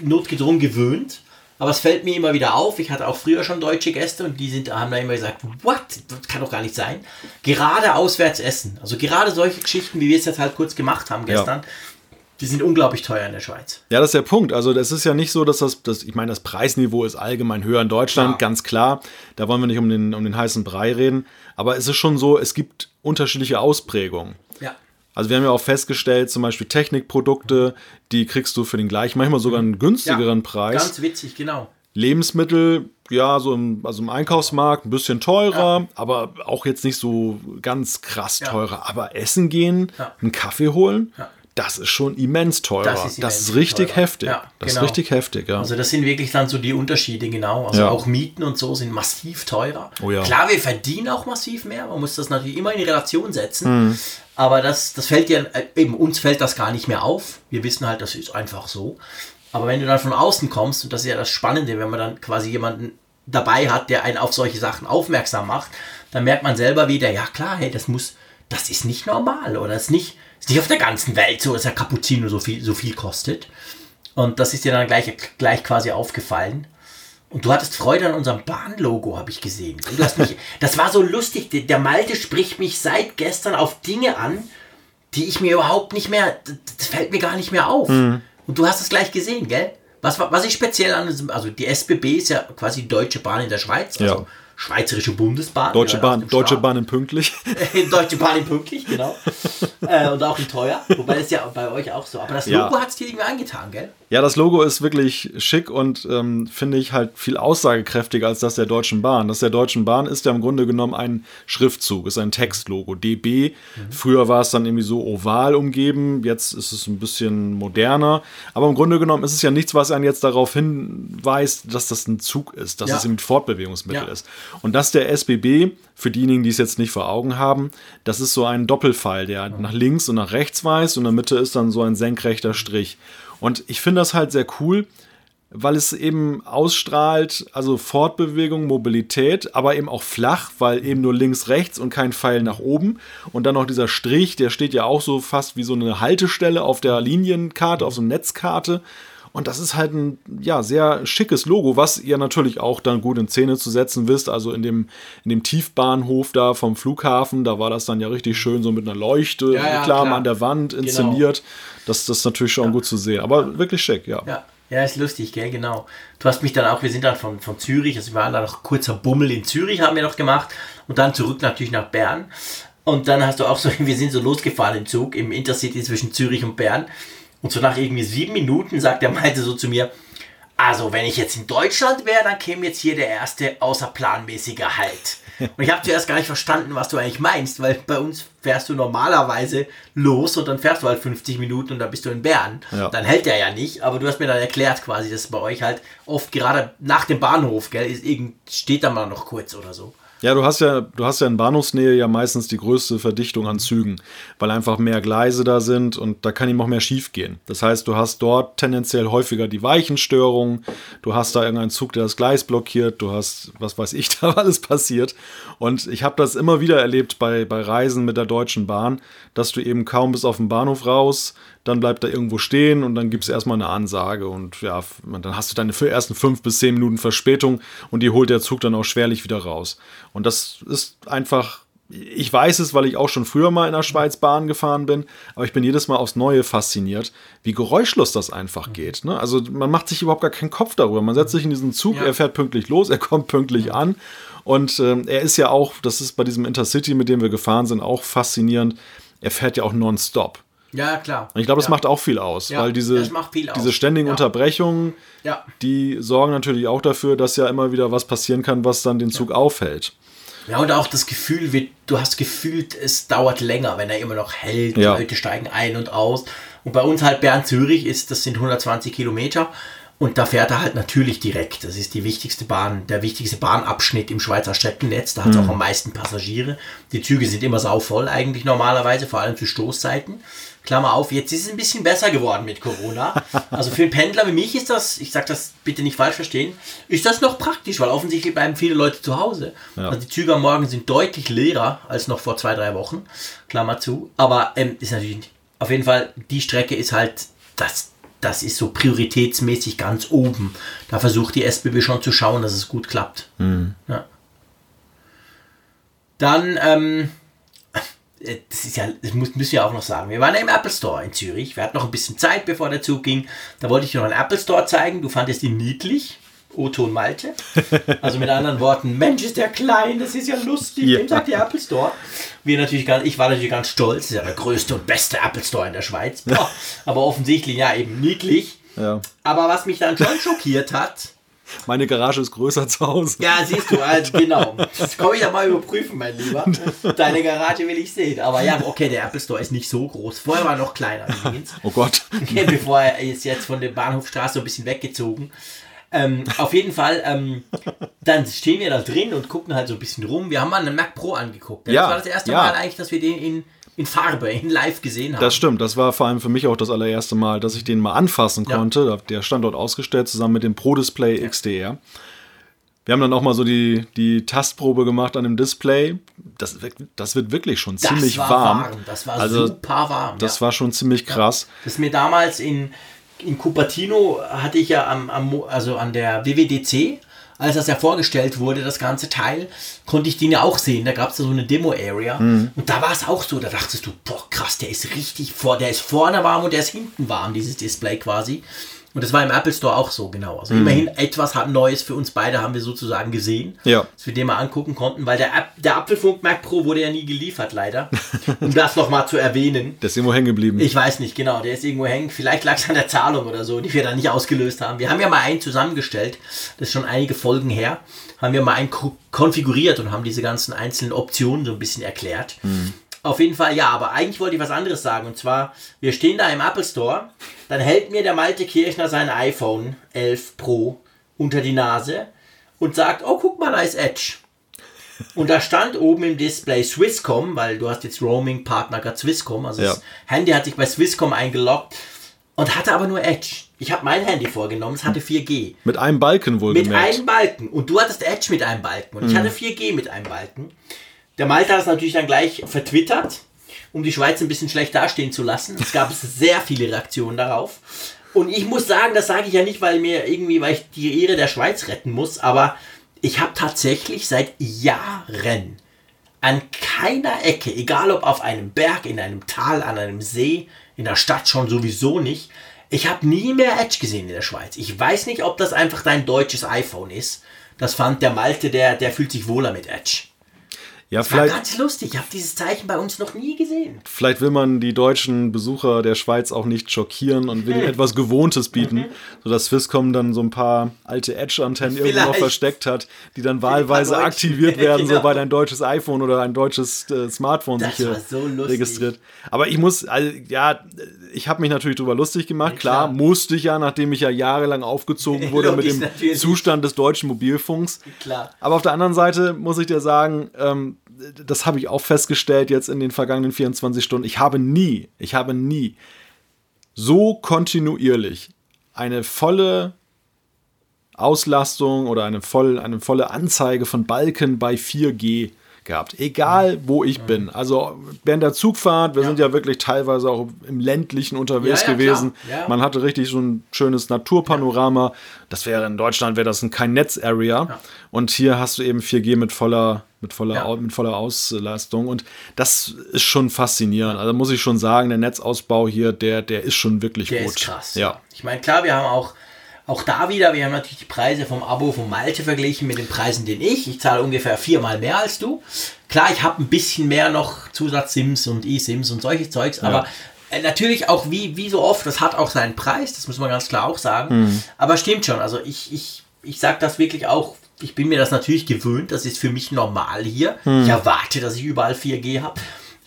notgedrungen gewöhnt. Aber es fällt mir immer wieder auf. Ich hatte auch früher schon deutsche Gäste und die sind, haben da immer gesagt, what? Das kann doch gar nicht sein. Gerade auswärts essen. Also gerade solche Geschichten, wie wir es jetzt halt kurz gemacht haben gestern, die sind unglaublich teuer in der Schweiz. Ja, das ist der Punkt. Also das ist ja nicht so, dass das, das ich meine, das Preisniveau ist allgemein höher in Deutschland, Ja. ganz klar. Da wollen wir nicht um den, um den heißen Brei reden. Aber es ist schon so, es gibt unterschiedliche Ausprägungen. Ja. Also wir haben ja auch festgestellt, zum Beispiel Technikprodukte, die kriegst du für den gleichen, manchmal sogar einen günstigeren Preis. Ganz witzig, genau. Lebensmittel, ja, so im, also im Einkaufsmarkt ein bisschen teurer, aber auch jetzt nicht so ganz krass Ja. teurer. Aber essen gehen, Ja. einen Kaffee holen, Ja. Das ist schon immens teurer. Das Das ist ist, immens richtig teurer. heftig. Ja, das genau. ist richtig heftig, ja. Also das sind wirklich dann so die Unterschiede, genau. Also Ja. auch Mieten und so sind massiv teurer. Oh ja. Klar, wir verdienen auch massiv mehr. Man muss das natürlich immer in Relation setzen. Mhm. Aber das, das fällt dir, äh, eben uns fällt das gar nicht mehr auf. Wir wissen halt, das ist einfach so. Aber wenn du dann von außen kommst, und das ist ja das Spannende, wenn man dann quasi jemanden dabei hat, der einen auf solche Sachen aufmerksam macht, dann merkt man selber wieder, ja klar, hey, das muss, das ist nicht normal oder das ist nicht, ist nicht auf der ganzen Welt so, dass der Cappuccino so viel, so viel kostet. Und das ist dir dann gleich, gleich quasi aufgefallen. Und du hattest Freude an unserem Bahnlogo, habe ich gesehen. Du hast mich, das war so lustig. Der- Malte spricht mich seit gestern auf Dinge an, die ich mir überhaupt nicht mehr, das- fällt mir gar nicht mehr auf. Mhm. Und du hast es gleich gesehen, gell? Was, was ich speziell an also die SBB ist ja quasi die Deutsche Bahn in der Schweiz, also Ja. Schweizerische Bundesbahn. Deutsche ja, Bahn, Deutsche. Bahn in pünktlich. Deutsche Bahn in pünktlich, genau. äh, und auch in teuer. Wobei das ja bei euch auch so. Aber das Ja. Logo hat es dir irgendwie angetan, gell? Ja, das Logo ist wirklich schick und ähm, finde ich halt viel aussagekräftiger als das der Deutschen Bahn. Das der Deutschen Bahn ist ja im Grunde genommen ein Schriftzug, ist ein Textlogo. DB. Früher war es dann irgendwie so oval umgeben, jetzt ist es ein bisschen moderner. Aber im Grunde genommen ist es ja nichts, was einen jetzt darauf hinweist, dass das ein Zug ist, dass Ja. es ein Fortbewegungsmittel Ja. ist. Und das der SBB, für diejenigen, die es jetzt nicht vor Augen haben, das ist so ein Doppelpfeil, der nach links und nach rechts weist und in der Mitte ist dann so ein senkrechter Strich. Und ich finde das halt sehr cool, weil es eben ausstrahlt, also Fortbewegung, Mobilität, aber eben auch flach, weil eben nur links, rechts und kein Pfeil nach oben. Und dann noch dieser Strich, der steht ja auch so fast wie so eine Haltestelle auf der Linienkarte, auf so einer Netzkarte. Und das ist halt ein ja, sehr schickes Logo, was ihr natürlich auch dann gut in Szene zu setzen wisst. Also in dem, in dem Tiefbahnhof da vom Flughafen, da war das dann ja richtig schön so mit einer Leuchte, Ja, ja, klar, klar. an der Wand inszeniert. Das, das ist natürlich schon gut zu sehen. Aber wirklich schick, ja. Ja. Ja, ist lustig, gell, genau. Du hast mich dann auch, wir sind dann von, von Zürich, also wir waren dann noch kurzer Bummel in Zürich, haben wir noch gemacht und dann zurück natürlich nach Bern. Und dann hast du auch so, wir sind so losgefahren im Zug, im Intercity zwischen Zürich und Bern. Und so nach irgendwie sieben Minuten sagt er, meinte so zu mir, also wenn ich jetzt in Deutschland wäre, dann käme jetzt hier der erste außerplanmäßige Halt. Und ich habe zuerst gar nicht verstanden, was du eigentlich meinst, weil bei uns fährst du normalerweise los und dann fährst du halt 50 Minuten und dann bist du in Bern. Ja. Dann hält der ja nicht, aber du hast mir dann erklärt quasi, dass bei euch halt oft gerade nach dem Bahnhof, gell, ist irgend, steht da mal noch kurz oder so. Ja, du hast ja, du hast ja in Bahnhofsnähe ja meistens die größte Verdichtung an Zügen, weil einfach mehr Gleise da sind und da kann ihm auch mehr schief gehen. Das heißt, du hast dort tendenziell häufiger die Weichenstörungen, du hast da irgendeinen Zug, der das Gleis blockiert, du hast, was weiß ich, da alles passiert. Und ich habe das immer wieder erlebt bei, bei Reisen mit der Deutschen Bahn, dass du eben kaum bis auf den Bahnhof raus, dann bleibt er irgendwo stehen und dann gibt es erstmal eine Ansage und ja, dann hast du deine ersten fünf bis zehn Minuten Verspätung und die holt der Zug dann auch schwerlich wieder raus. Und das ist einfach, ich weiß es, weil ich auch schon früher mal in der Schweiz Bahn gefahren bin, aber ich bin jedes Mal aufs Neue fasziniert, wie geräuschlos das einfach geht. Ne? Also man macht sich überhaupt gar keinen Kopf darüber. Man setzt sich in diesen Zug, Ja. er fährt pünktlich los, er kommt pünktlich an. Und ähm, er ist ja auch, das ist bei diesem Intercity, mit dem wir gefahren sind, auch faszinierend. Er fährt ja auch nonstop. Ja, klar. Und ich glaube, das ja. macht auch viel aus, Ja, weil diese, diese ständigen Ja. Unterbrechungen, die sorgen natürlich auch dafür, dass ja immer wieder was passieren kann, was dann den Zug aufhält. Ja, und auch das Gefühl wird, du hast gefühlt, es dauert länger, wenn er immer noch hält. Ja. Die Leute steigen ein und aus. Und bei uns halt Bern-Zürich ist, das sind 120 Kilometer. Und da fährt er halt natürlich direkt. Das ist die wichtigste Bahn, der wichtigste Bahnabschnitt im Schweizer Streckennetz. Da hat es auch am meisten Passagiere. Die Züge sind immer sauvoll eigentlich normalerweise, vor allem zu Stoßzeiten. Klammer auf, jetzt ist es ein bisschen besser geworden mit Corona. Also für einen Pendler wie mich ist das, ich sage das bitte nicht falsch verstehen, ist das noch praktisch, weil offensichtlich bleiben viele Leute zu Hause. Ja. Also die Züge am Morgen sind deutlich leerer als noch vor zwei, drei Wochen. Klammer zu. Aber ähm, ist natürlich nicht- auf jeden Fall, die Strecke ist halt, das, das ist so prioritätsmäßig ganz oben. Da versucht die SBB schon zu schauen, dass es gut klappt. Ja. Dann, ähm, äh, das ist ja, das muss, müssen wir auch noch sagen. Wir waren ja im Apple Store in Zürich. Wir hatten noch ein bisschen Zeit, bevor der Zug ging. Da wollte ich dir noch einen Apple Store zeigen. Du fandest ihn niedlich. Otto und Malte. Also mit anderen Worten, Mensch, ist der klein, das ist ja lustig. Ja. Dem sagt der Apple Store. Wir natürlich ganz, ich war natürlich ganz stolz. Das ist ja der größte und beste Apple Store in der Schweiz. Boah, aber offensichtlich ja eben niedlich. Ja. Aber was mich dann schon schockiert hat, Meine Garage ist größer zu Hause. ja, siehst du, also genau. Das komme ich ja mal überprüfen, mein Lieber. Deine Garage will ich sehen. Aber ja, okay, der Apple Store ist nicht so groß. Vorher war er noch kleiner übrigens. Oh Gott. Okay, bevor er ist jetzt von der Bahnhofstraße so ein bisschen weggezogen. Ähm, auf jeden Fall, ähm, dann stehen wir da drin und gucken halt so ein bisschen rum. Wir haben mal einen Mac Pro angeguckt. Das Ja, war das erste ja. Mal eigentlich, dass wir den in, in Farbe, in live gesehen haben. Das stimmt, das war vor allem für mich auch das allererste Mal, dass ich den mal anfassen Ja. konnte. Der stand dort ausgestellt zusammen mit dem Pro Display XDR. Wir haben dann auch mal so die, die Tastprobe gemacht an dem Display. Das, wird- das wird wirklich schon das ziemlich war warm. Das war Also, super warm. Das ja. war schon ziemlich krass. Das ist mir damals in, in Cupertino hatte ich ja am, am also an der WWDC, als das ja vorgestellt wurde, das ganze Teil, konnte ich den ja auch sehen. Da gab es so eine Demo-Area. Und da war es auch so, da dachtest du, boah, krass, der ist richtig vor, der ist vorne warm und der ist hinten warm, dieses Display quasi. Und das war im Apple Store auch so, genau. Also immerhin etwas Neues für uns beide haben wir sozusagen gesehen. Ja. Dass wir den mal angucken konnten, weil der, App, der Apfelfunk Mac Pro wurde ja nie geliefert, leider. um das nochmal zu erwähnen. Der ist irgendwo hängen geblieben. Ich weiß nicht, genau. Der ist irgendwo hängen. Vielleicht lag es an der Zahlung oder so, die wir dann nicht ausgelöst haben. Wir haben ja mal einen zusammengestellt. Das ist schon einige Folgen her. Haben wir mal einen ko- konfiguriert und haben diese ganzen einzelnen Optionen so ein bisschen erklärt. Auf jeden Fall, ja, aber eigentlich wollte ich was anderes sagen. Und zwar, wir stehen da im Apple Store. Dann hält mir der Malte Kirchner sein iPhone 11 Pro unter die Nase und sagt, oh, guck mal, da ist Edge. Und da stand oben im Display Swisscom, weil du hast jetzt Roaming-Partner gerade Swisscom, also Ja. das Handy hat sich bei Swisscom eingeloggt und hatte aber nur Edge. Ich habe mein Handy vorgenommen, es hatte 4G. Mit einem Balken Mit wohlgemerkt. einem Balken. Und du hattest Edge mit einem Balken. Und ich hatte 4G mit einem Balken. Der Malte hat es natürlich dann gleich vertwittert, um die Schweiz ein bisschen schlecht dastehen zu lassen. Es gab sehr viele Reaktionen darauf. Und ich muss sagen, das sage ich ja nicht, weil mir irgendwie, weil ich die Ehre der Schweiz retten muss, aber ich habe tatsächlich seit Jahren an keiner Ecke, egal ob auf einem Berg, in einem Tal, an einem See, in der Stadt schon sowieso nicht, ich habe nie mehr Edge gesehen in der Schweiz. Ich weiß nicht, ob das einfach dein deutsches iPhone ist. Das fand der Malte, der, der fühlt sich wohler mit Edge. Ja, Das war ganz lustig. Ich habe dieses Zeichen bei uns noch nie gesehen. Vielleicht will man die deutschen Besucher der Schweiz auch nicht schockieren und will ihnen etwas Gewohntes bieten, sodass Swisscom dann so ein paar alte Edge-Antennen irgendwo noch Vielleicht. versteckt hat, die dann wahlweise aktiviert werden, Genau. sobald ein deutsches iPhone oder ein deutsches äh, Smartphone Das sich hier so registriert. Aber ich muss, also, ja, ich habe mich natürlich darüber lustig gemacht. Ja, klar, klar. musste ich ja, nachdem ich ja jahrelang aufgezogen wurde mit dem natürlich. Zustand des deutschen Mobilfunks. Klar. Aber auf der anderen Seite muss ich dir sagen, ähm, das habe ich auch festgestellt jetzt in den vergangenen 24 Stunden. Ich habe nie, ich habe nie so kontinuierlich eine volle Auslastung oder eine, voll, eine volle Anzeige von Balken bei 4G gehabt. Egal, wo ich bin. Also während der Zugfahrt, wir Ja. sind ja wirklich teilweise auch im ländlichen unterwegs Ja, ja, gewesen. Man hatte richtig so ein schönes Naturpanorama. Das wäre in Deutschland wäre das ein kein Netz-Area. Ja. Und hier hast du eben 4G mit voller, mit voller, mit voller Auslastung. Und das ist schon faszinierend. Also muss ich schon sagen, der Netzausbau hier, der, der ist schon wirklich Der gut. ist krass. Ja. Ich meine, klar, wir haben auch, auch da wieder, wir haben natürlich die Preise vom Abo von Malte verglichen mit den Preisen, den ich. Ich zahle ungefähr viermal mehr als du. Klar, ich habe ein bisschen mehr noch Zusatz-Sims und E-Sims und solches Zeugs, aber äh, natürlich auch wie, wie so oft, das hat auch seinen Preis, das muss man ganz klar auch sagen. Mhm. Aber stimmt schon, also ich, ich, ich sage das wirklich auch, ich bin mir das natürlich gewöhnt, das ist für mich normal hier. Mhm. Ich erwarte, dass ich überall 4G habe.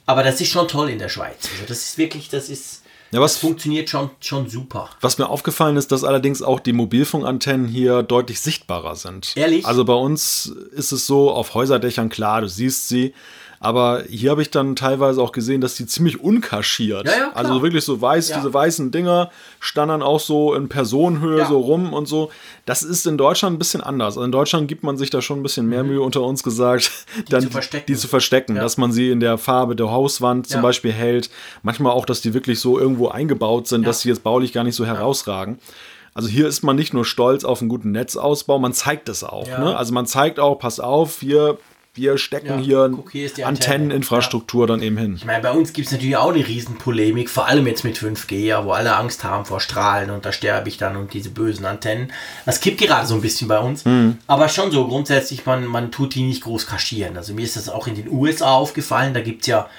Aber das ist schon toll in der Schweiz. Also das ist wirklich, das ist, Ja, was- das funktioniert schon, schon super. Was mir aufgefallen ist, dass allerdings auch die Mobilfunkantennen hier deutlich sichtbarer sind. Ehrlich? Also bei uns ist es so, auf Häuserdächern, klar, du siehst sie. Aber hier habe ich dann teilweise auch gesehen, dass die ziemlich unkaschiert. Ja, ja, also wirklich so weiß, Ja. diese weißen Dinger standen dann auch so in Personenhöhe so rum und so. Das ist in Deutschland ein bisschen anders. Also in Deutschland gibt man sich da schon ein bisschen mehr Mühe unter uns gesagt, dann Mhm. zu verstecken. die zu verstecken, dass man sie in der Farbe der Hauswand zum. Beispiel hält. Manchmal auch, dass die wirklich so irgendwo eingebaut sind, dass sie jetzt baulich gar nicht so herausragen. Also hier ist man nicht nur stolz auf einen guten Netzausbau, man zeigt es auch. Ja. Ne? Also man zeigt auch, pass auf, wir, wir stecken Ja, hier guck, hier ist die Antenne. Antenneninfrastruktur dann eben hin. Ich meine, bei uns gibt es natürlich auch eine Riesenpolemik, vor allem jetzt mit 5G, ja, wo alle Angst haben vor Strahlen und da sterbe ich dann und diese bösen Antennen. Das kippt gerade so ein bisschen bei uns. Mhm. Aber schon so grundsätzlich, man, man tut die nicht groß kaschieren. Also mir ist das auch in den USA aufgefallen, da gibt es ja,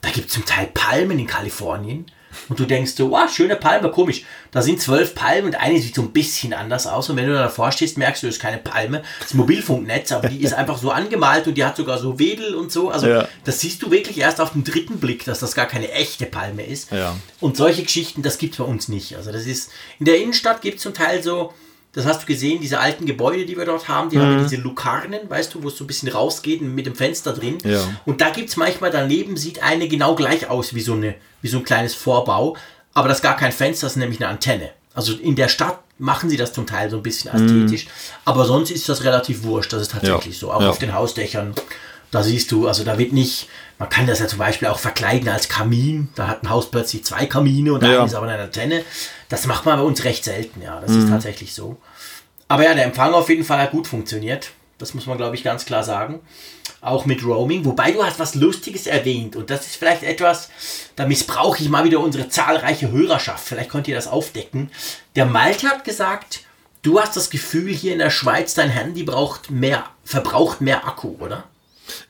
da gibt es zum Teil Palmen in Kalifornien. Und du denkst so, wow, schöne Palme, komisch. Da sind zwölf Palmen und eine sieht so ein bisschen anders aus. Und wenn du davor stehst, merkst du, das ist keine Palme. Das ist Mobilfunknetz, aber die ist einfach so angemalt und die hat sogar so Wedel und so. Also Ja. das siehst du wirklich erst auf den dritten Blick, dass das gar keine echte Palme ist. Ja. Und solche Geschichten, das gibt es bei uns nicht. Also das ist, in der Innenstadt gibt es zum Teil so, das hast du gesehen, diese alten Gebäude, die wir dort haben, die Mhm. haben ja diese Lukarnen, weißt du, wo es so ein bisschen rausgeht mit dem Fenster drin. Ja. Und da gibt es manchmal daneben, sieht eine genau gleich aus wie so, eine, wie so ein kleines Vorbau, aber das ist gar kein Fenster, das ist nämlich eine Antenne. Also in der Stadt machen sie das zum Teil so ein bisschen ästhetisch, aber sonst ist das relativ wurscht, das ist tatsächlich Ja. so. Auch Ja. auf den Hausdächern, da siehst du, also da wird nicht, man kann das ja zum Beispiel auch verkleiden als Kamin, da hat ein Haus plötzlich zwei Kamine und Ja. eine ist aber eine Antenne. Das macht man bei uns recht selten, ja, das ist tatsächlich so. Aber ja, der Empfang auf jeden Fall hat gut funktioniert. Das muss man, glaube ich, ganz klar sagen. Auch mit Roaming. Wobei du hast was Lustiges erwähnt. Und das ist vielleicht etwas, da missbrauche ich mal wieder unsere zahlreiche Hörerschaft. Vielleicht könnt ihr das aufdecken. Der Malte hat gesagt, du hast das Gefühl, hier in der Schweiz, dein Handy braucht mehr, verbraucht mehr Akku, oder?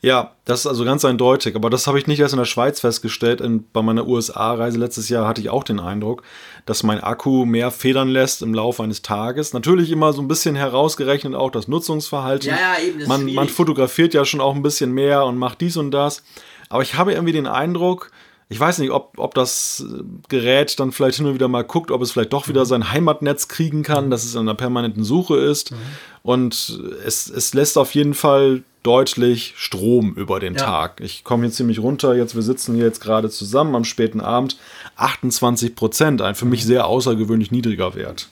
Ja, das ist also ganz eindeutig. Aber das habe ich nicht erst in der Schweiz festgestellt. In, bei meiner USA-Reise letztes Jahr hatte ich auch den Eindruck, dass mein Akku mehr federn lässt im Laufe eines Tages. Natürlich immer so ein bisschen herausgerechnet auch das Nutzungsverhalten. Ja, ja, eben, man, man fotografiert ja schon auch ein bisschen mehr und macht dies und das. Aber ich habe irgendwie den Eindruck, ich weiß nicht, ob, ob das Gerät dann vielleicht hin und wieder mal guckt, ob es vielleicht doch Mhm. wieder sein Heimatnetz kriegen kann, dass es in einer permanenten Suche ist. Mhm. Und es, es lässt auf jeden Fall deutlich Strom über den Ja. Tag. Ich komme hier ziemlich runter. Jetzt, wir sitzen hier jetzt gerade zusammen am späten Abend. 28 Prozent, ein für mich sehr außergewöhnlich niedriger Wert.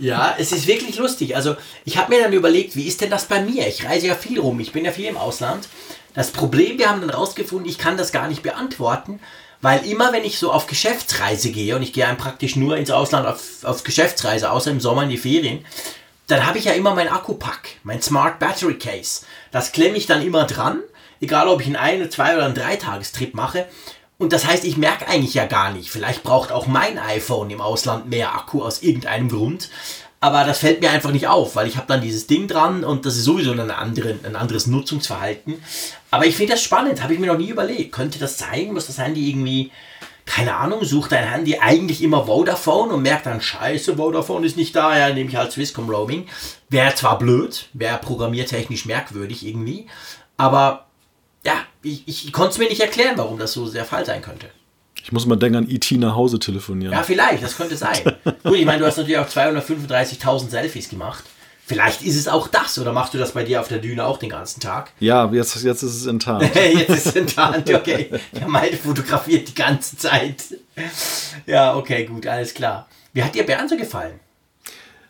Ja, es ist wirklich lustig. Also ich habe mir dann überlegt, wie ist denn das bei mir? Ich reise ja viel rum, ich bin ja viel im Ausland. Das Problem, wir haben dann rausgefunden, ich kann das gar nicht beantworten, Weil immer, wenn ich so auf Geschäftsreise gehe, und ich gehe einem praktisch nur ins Ausland auf, auf Geschäftsreise, außer im Sommer in die Ferien, dann habe ich ja immer mein Akkupack, mein Smart Battery Case. Das klemme ich dann immer dran, egal ob ich einen ein, zwei oder einen Dreitagestrip mache. Und das heißt, ich merke eigentlich ja gar nicht. Vielleicht braucht auch mein iPhone im Ausland mehr Akku aus irgendeinem Grund. Aber das fällt mir einfach nicht auf, weil ich habe dann dieses Ding dran und das ist sowieso ein, andere, ein anderes Nutzungsverhalten. Aber ich finde das spannend, habe ich mir noch nie überlegt. Könnte das sein? Muss das Handy irgendwie, keine Ahnung, sucht dein Handy eigentlich immer Vodafone und merkt dann, scheiße, Vodafone ist nicht da, ja, nehme ich halt Swisscom Roaming. Wäre zwar blöd, wäre programmiertechnisch merkwürdig irgendwie, aber ja, ich, ich konnte es mir nicht erklären, warum das so der Fall sein könnte. Ich muss mal denken an E.T. nach Hause telefonieren. Ja, vielleicht, das könnte sein. Gut, ich meine, du hast natürlich auch 235.000 Selfies gemacht. Vielleicht ist es auch das, oder machst du das bei dir auf der Düne auch den ganzen Tag? Ja, jetzt, jetzt ist es enttarnt. jetzt ist es enttarnt, okay. Ja, meine fotografiert die ganze Zeit. Ja, okay, gut, alles klar. Wie hat dir Bern so gefallen?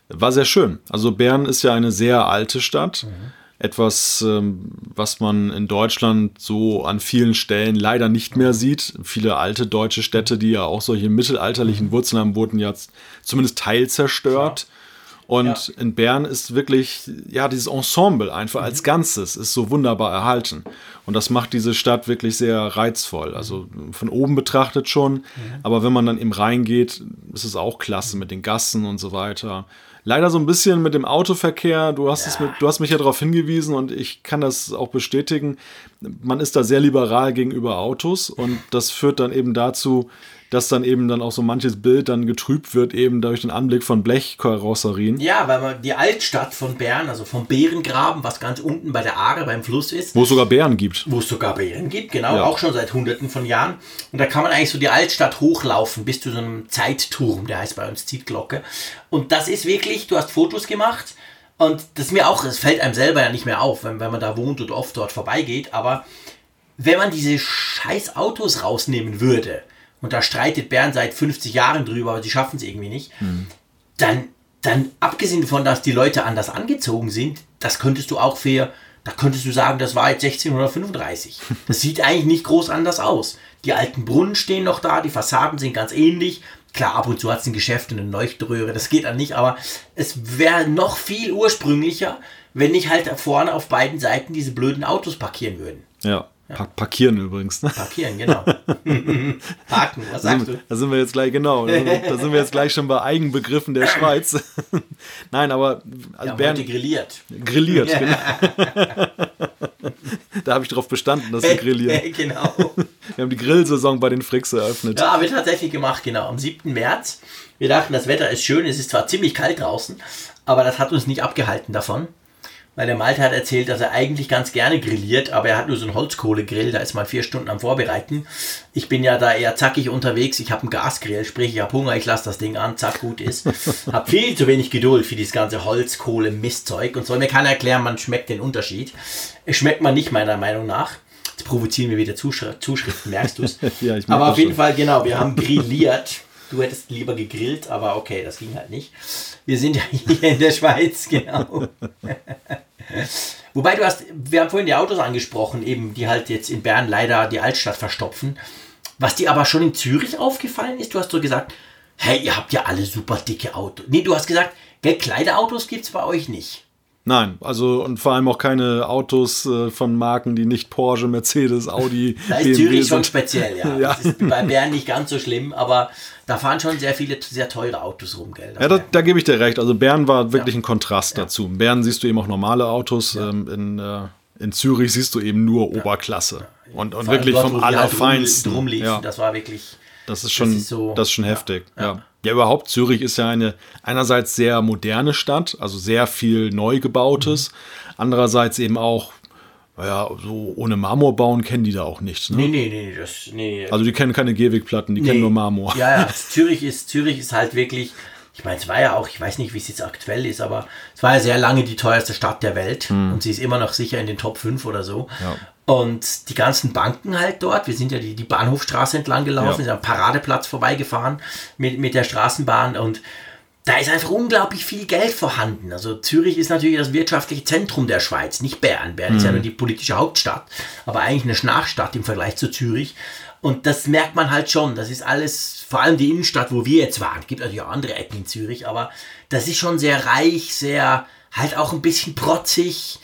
War sehr schön. Also Bern ist ja eine sehr alte Stadt. Mhm etwas, ähm, was man in Deutschland so an vielen Stellen leider nicht mehr sieht. Viele alte deutsche Städte, die ja auch solche mittelalterlichen Wurzeln haben, wurden jetzt zumindest teilzerstört. Und ja. in Bern ist wirklich, ja, dieses Ensemble einfach als mhm. Ganzes ist so wunderbar erhalten. Und das macht diese Stadt wirklich sehr reizvoll. Also von oben betrachtet schon, mhm. aber wenn man dann eben reingeht, ist es auch klasse mit den Gassen und so weiter leider so ein bisschen mit dem Autoverkehr. Du hast, ja. es mit, du hast mich ja darauf hingewiesen und ich kann das auch bestätigen. Man ist da sehr liberal gegenüber Autos und das führt dann eben dazu, dass dann eben dann auch so manches Bild dann getrübt wird, eben durch den Anblick von Blechkarosserien. Ja, weil man die Altstadt von Bern, also vom Bärengraben, was ganz unten bei der Aare beim Fluss ist. Wo es sogar Bären gibt. Wo es sogar Bären gibt, genau, ja. auch schon seit hunderten von Jahren. Und da kann man eigentlich so die Altstadt hochlaufen bis zu so einem Zeitturm, der heißt bei uns Zietglocke. Und das ist wirklich, du hast Fotos gemacht. Und das mir auch, das fällt einem selber ja nicht mehr auf, wenn, wenn man da wohnt und oft dort vorbeigeht. Aber wenn man diese scheiß Autos rausnehmen würde, und da streitet Bern seit 50 Jahren drüber, aber sie schaffen es irgendwie nicht, mhm. dann, dann abgesehen davon, dass die Leute anders angezogen sind, das könntest du auch für, da könntest du sagen, das war jetzt 1635. Das sieht eigentlich nicht groß anders aus. Die alten Brunnen stehen noch da, die Fassaden sind ganz ähnlich. Klar, ab und zu hat es ein Geschäft und eine Leuchtröhre, das geht dann nicht, aber es wäre noch viel ursprünglicher, wenn nicht halt vorne auf beiden Seiten diese blöden Autos parkieren würden. Ja. Ja. parkieren übrigens. Ne? Parkieren, genau. Parken, was sagst du? Da sind wir jetzt gleich, genau, da sind wir jetzt gleich schon bei Eigenbegriffen der Schweiz. Nein, aber also ja, Bernd, grilliert. Grilliert, genau. da habe ich darauf bestanden, dass wir grillieren. genau. Wir haben die Grillsaison bei den Fricks eröffnet. Ja, haben wir tatsächlich gemacht, genau. Am 7. März. Wir dachten, das Wetter ist schön, es ist zwar ziemlich kalt draußen, aber das hat uns nicht abgehalten davon. Weil der Malte hat erzählt, dass er eigentlich ganz gerne grilliert, aber er hat nur so einen Holzkohlegrill, da ist mal vier Stunden am Vorbereiten. Ich bin ja da eher zackig unterwegs, ich habe einen Gasgrill, sprich ich habe Hunger, ich lasse das Ding an, zack, gut ist. Hab viel zu wenig Geduld für dieses ganze Holzkohle-Mistzeug und soll mir keiner erklären, man schmeckt den Unterschied. Es schmeckt man nicht meiner Meinung nach. Jetzt provozieren wir wieder Zuschriften, Zuschriften merkst du es? ja, aber auf jeden schon. Fall, genau, wir haben grilliert. Du hättest lieber gegrillt, aber okay, das ging halt nicht. Wir sind ja hier in der Schweiz, genau. Wobei du hast, wir haben vorhin die Autos angesprochen, eben, die halt jetzt in Bern leider die Altstadt verstopfen. Was dir aber schon in Zürich aufgefallen ist, du hast so gesagt, hey, ihr habt ja alle super dicke Autos. Nee, du hast gesagt, Kleiderautos gibt es bei euch nicht. Nein, also und vor allem auch keine Autos äh, von Marken, die nicht Porsche, Mercedes, Audi. da ist BMW Zürich schon speziell, ja. ja. Das ist bei Bern nicht ganz so schlimm, aber da fahren schon sehr viele sehr teure Autos rum, gell? Ja, da, da gebe ich dir recht. Also Bern war wirklich ja. ein Kontrast ja. dazu. In Bern siehst du eben auch normale Autos. Ähm, in, äh, in Zürich siehst du eben nur Oberklasse. Und, und wirklich dort, vom halt Allerfeinsten. Halt rumliefen, das war wirklich. Das ist schon, das ist, so, das ist schon heftig, ja. Ja, überhaupt, Zürich ist ja eine einerseits sehr moderne Stadt, also sehr viel Neugebautes. Mhm. Andererseits eben auch, naja, so ohne Marmor bauen kennen die da auch nichts. Ne? Nee, nee, nee, das, nee. Also die kennen keine Gehwegplatten, die nee. kennen nur Marmor. Ja, ja, Zürich ist, Zürich ist halt wirklich, ich meine, es war ja auch, ich weiß nicht, wie es jetzt aktuell ist, aber es war ja sehr lange die teuerste Stadt der Welt mhm. und sie ist immer noch sicher in den Top 5 oder so. Ja. Und die ganzen Banken halt dort, wir sind ja die, die Bahnhofstraße entlang gelaufen, ja. sind am Paradeplatz vorbeigefahren mit, mit der Straßenbahn und da ist einfach unglaublich viel Geld vorhanden. Also Zürich ist natürlich das wirtschaftliche Zentrum der Schweiz, nicht Bern. Bern mhm. ist ja nur die politische Hauptstadt, aber eigentlich eine Nachstadt im Vergleich zu Zürich. Und das merkt man halt schon. Das ist alles, vor allem die Innenstadt, wo wir jetzt waren. Es gibt natürlich auch andere Ecken in Zürich, aber das ist schon sehr reich, sehr, halt auch ein bisschen protzig.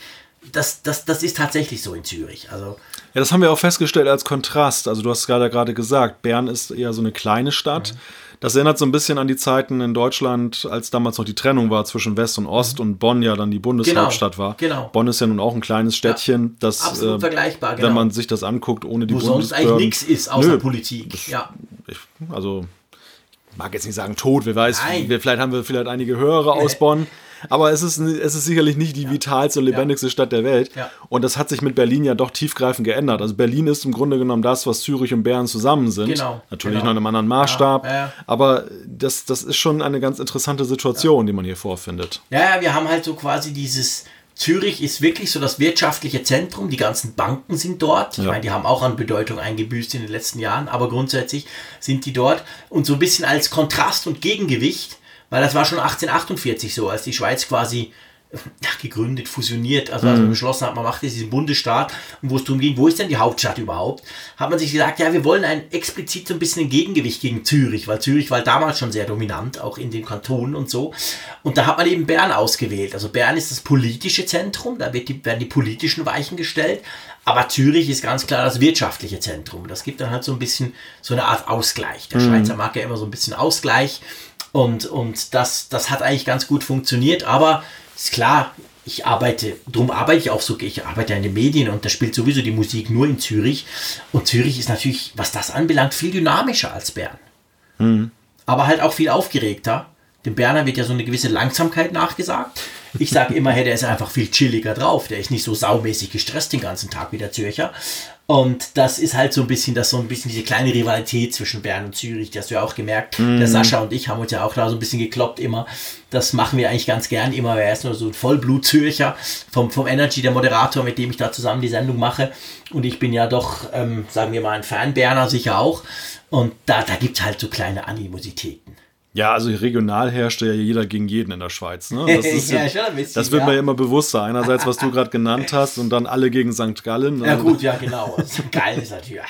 Das, das, das ist tatsächlich so in Zürich. Also ja, das haben wir auch festgestellt als Kontrast. Also du hast gerade gerade gesagt, Bern ist eher so eine kleine Stadt. Mhm. Das erinnert so ein bisschen an die Zeiten in Deutschland, als damals noch die Trennung war zwischen West und Ost mhm. und Bonn ja dann die Bundeshauptstadt genau, war. Genau. Bonn ist ja nun auch ein kleines Städtchen, ja, das absolut äh, vergleichbar, genau. wenn man sich das anguckt, ohne die Wo sonst eigentlich nichts ist außer Nö, Politik. Das, ja. Ich, also ich mag jetzt nicht sagen tot, wer weiß, wir, vielleicht haben wir vielleicht einige Hörer aus Bonn. Aber es ist, es ist sicherlich nicht die ja. vitalste und lebendigste ja. Stadt der Welt. Ja. Und das hat sich mit Berlin ja doch tiefgreifend geändert. Also Berlin ist im Grunde genommen das, was Zürich und Bern zusammen sind. Genau. Natürlich genau. noch in einem anderen Maßstab. Aber das, das ist schon eine ganz interessante Situation, die man hier vorfindet. Ja, wir haben halt so quasi dieses. Zürich ist wirklich so das wirtschaftliche Zentrum. Die ganzen Banken sind dort. Ich meine, die haben auch an Bedeutung eingebüßt in den letzten Jahren, aber grundsätzlich sind die dort. Und so ein bisschen als Kontrast und Gegengewicht weil das war schon 1848 so, als die Schweiz quasi gegründet, fusioniert, also, also beschlossen hat, man macht jetzt diesen Bundesstaat und wo es darum ging, wo ist denn die Hauptstadt überhaupt, hat man sich gesagt, ja, wir wollen ein explizit so ein bisschen ein Gegengewicht gegen Zürich, weil Zürich war damals schon sehr dominant, auch in den Kantonen und so. Und da hat man eben Bern ausgewählt. Also Bern ist das politische Zentrum, da wird die, werden die politischen Weichen gestellt, aber Zürich ist ganz klar das wirtschaftliche Zentrum. Das gibt dann halt so ein bisschen so eine Art Ausgleich. Der mhm. Schweizer mag ja immer so ein bisschen Ausgleich und, und das, das hat eigentlich ganz gut funktioniert, aber ist klar, ich arbeite, darum arbeite ich auch so, ich arbeite ja in den Medien und da spielt sowieso die Musik nur in Zürich. Und Zürich ist natürlich, was das anbelangt, viel dynamischer als Bern. Mhm. Aber halt auch viel aufgeregter. Dem Berner wird ja so eine gewisse Langsamkeit nachgesagt. Ich sage immer, hey, der ist einfach viel chilliger drauf. Der ist nicht so saumäßig gestresst den ganzen Tag wie der Zürcher. Und das ist halt so ein bisschen, das so ein bisschen diese kleine Rivalität zwischen Bern und Zürich, die hast du ja auch gemerkt. Mhm. Der Sascha und ich haben uns ja auch da so ein bisschen gekloppt immer. Das machen wir eigentlich ganz gern immer. Er ist nur so ein Vollblut-Zürcher vom, vom Energy, der Moderator, mit dem ich da zusammen die Sendung mache. Und ich bin ja doch, ähm, sagen wir mal, ein Fan Berner sicher auch. Und da, da gibt es halt so kleine Animositäten. Ja, also regional herrscht ja jeder gegen jeden in der Schweiz. Ne? Das, ist, ja, bisschen, das wird ja. mir immer bewusster. Einerseits, was du gerade genannt hast, und dann alle gegen St. Gallen. Ja, also gut, ja, genau. St. Gallen ist natürlich.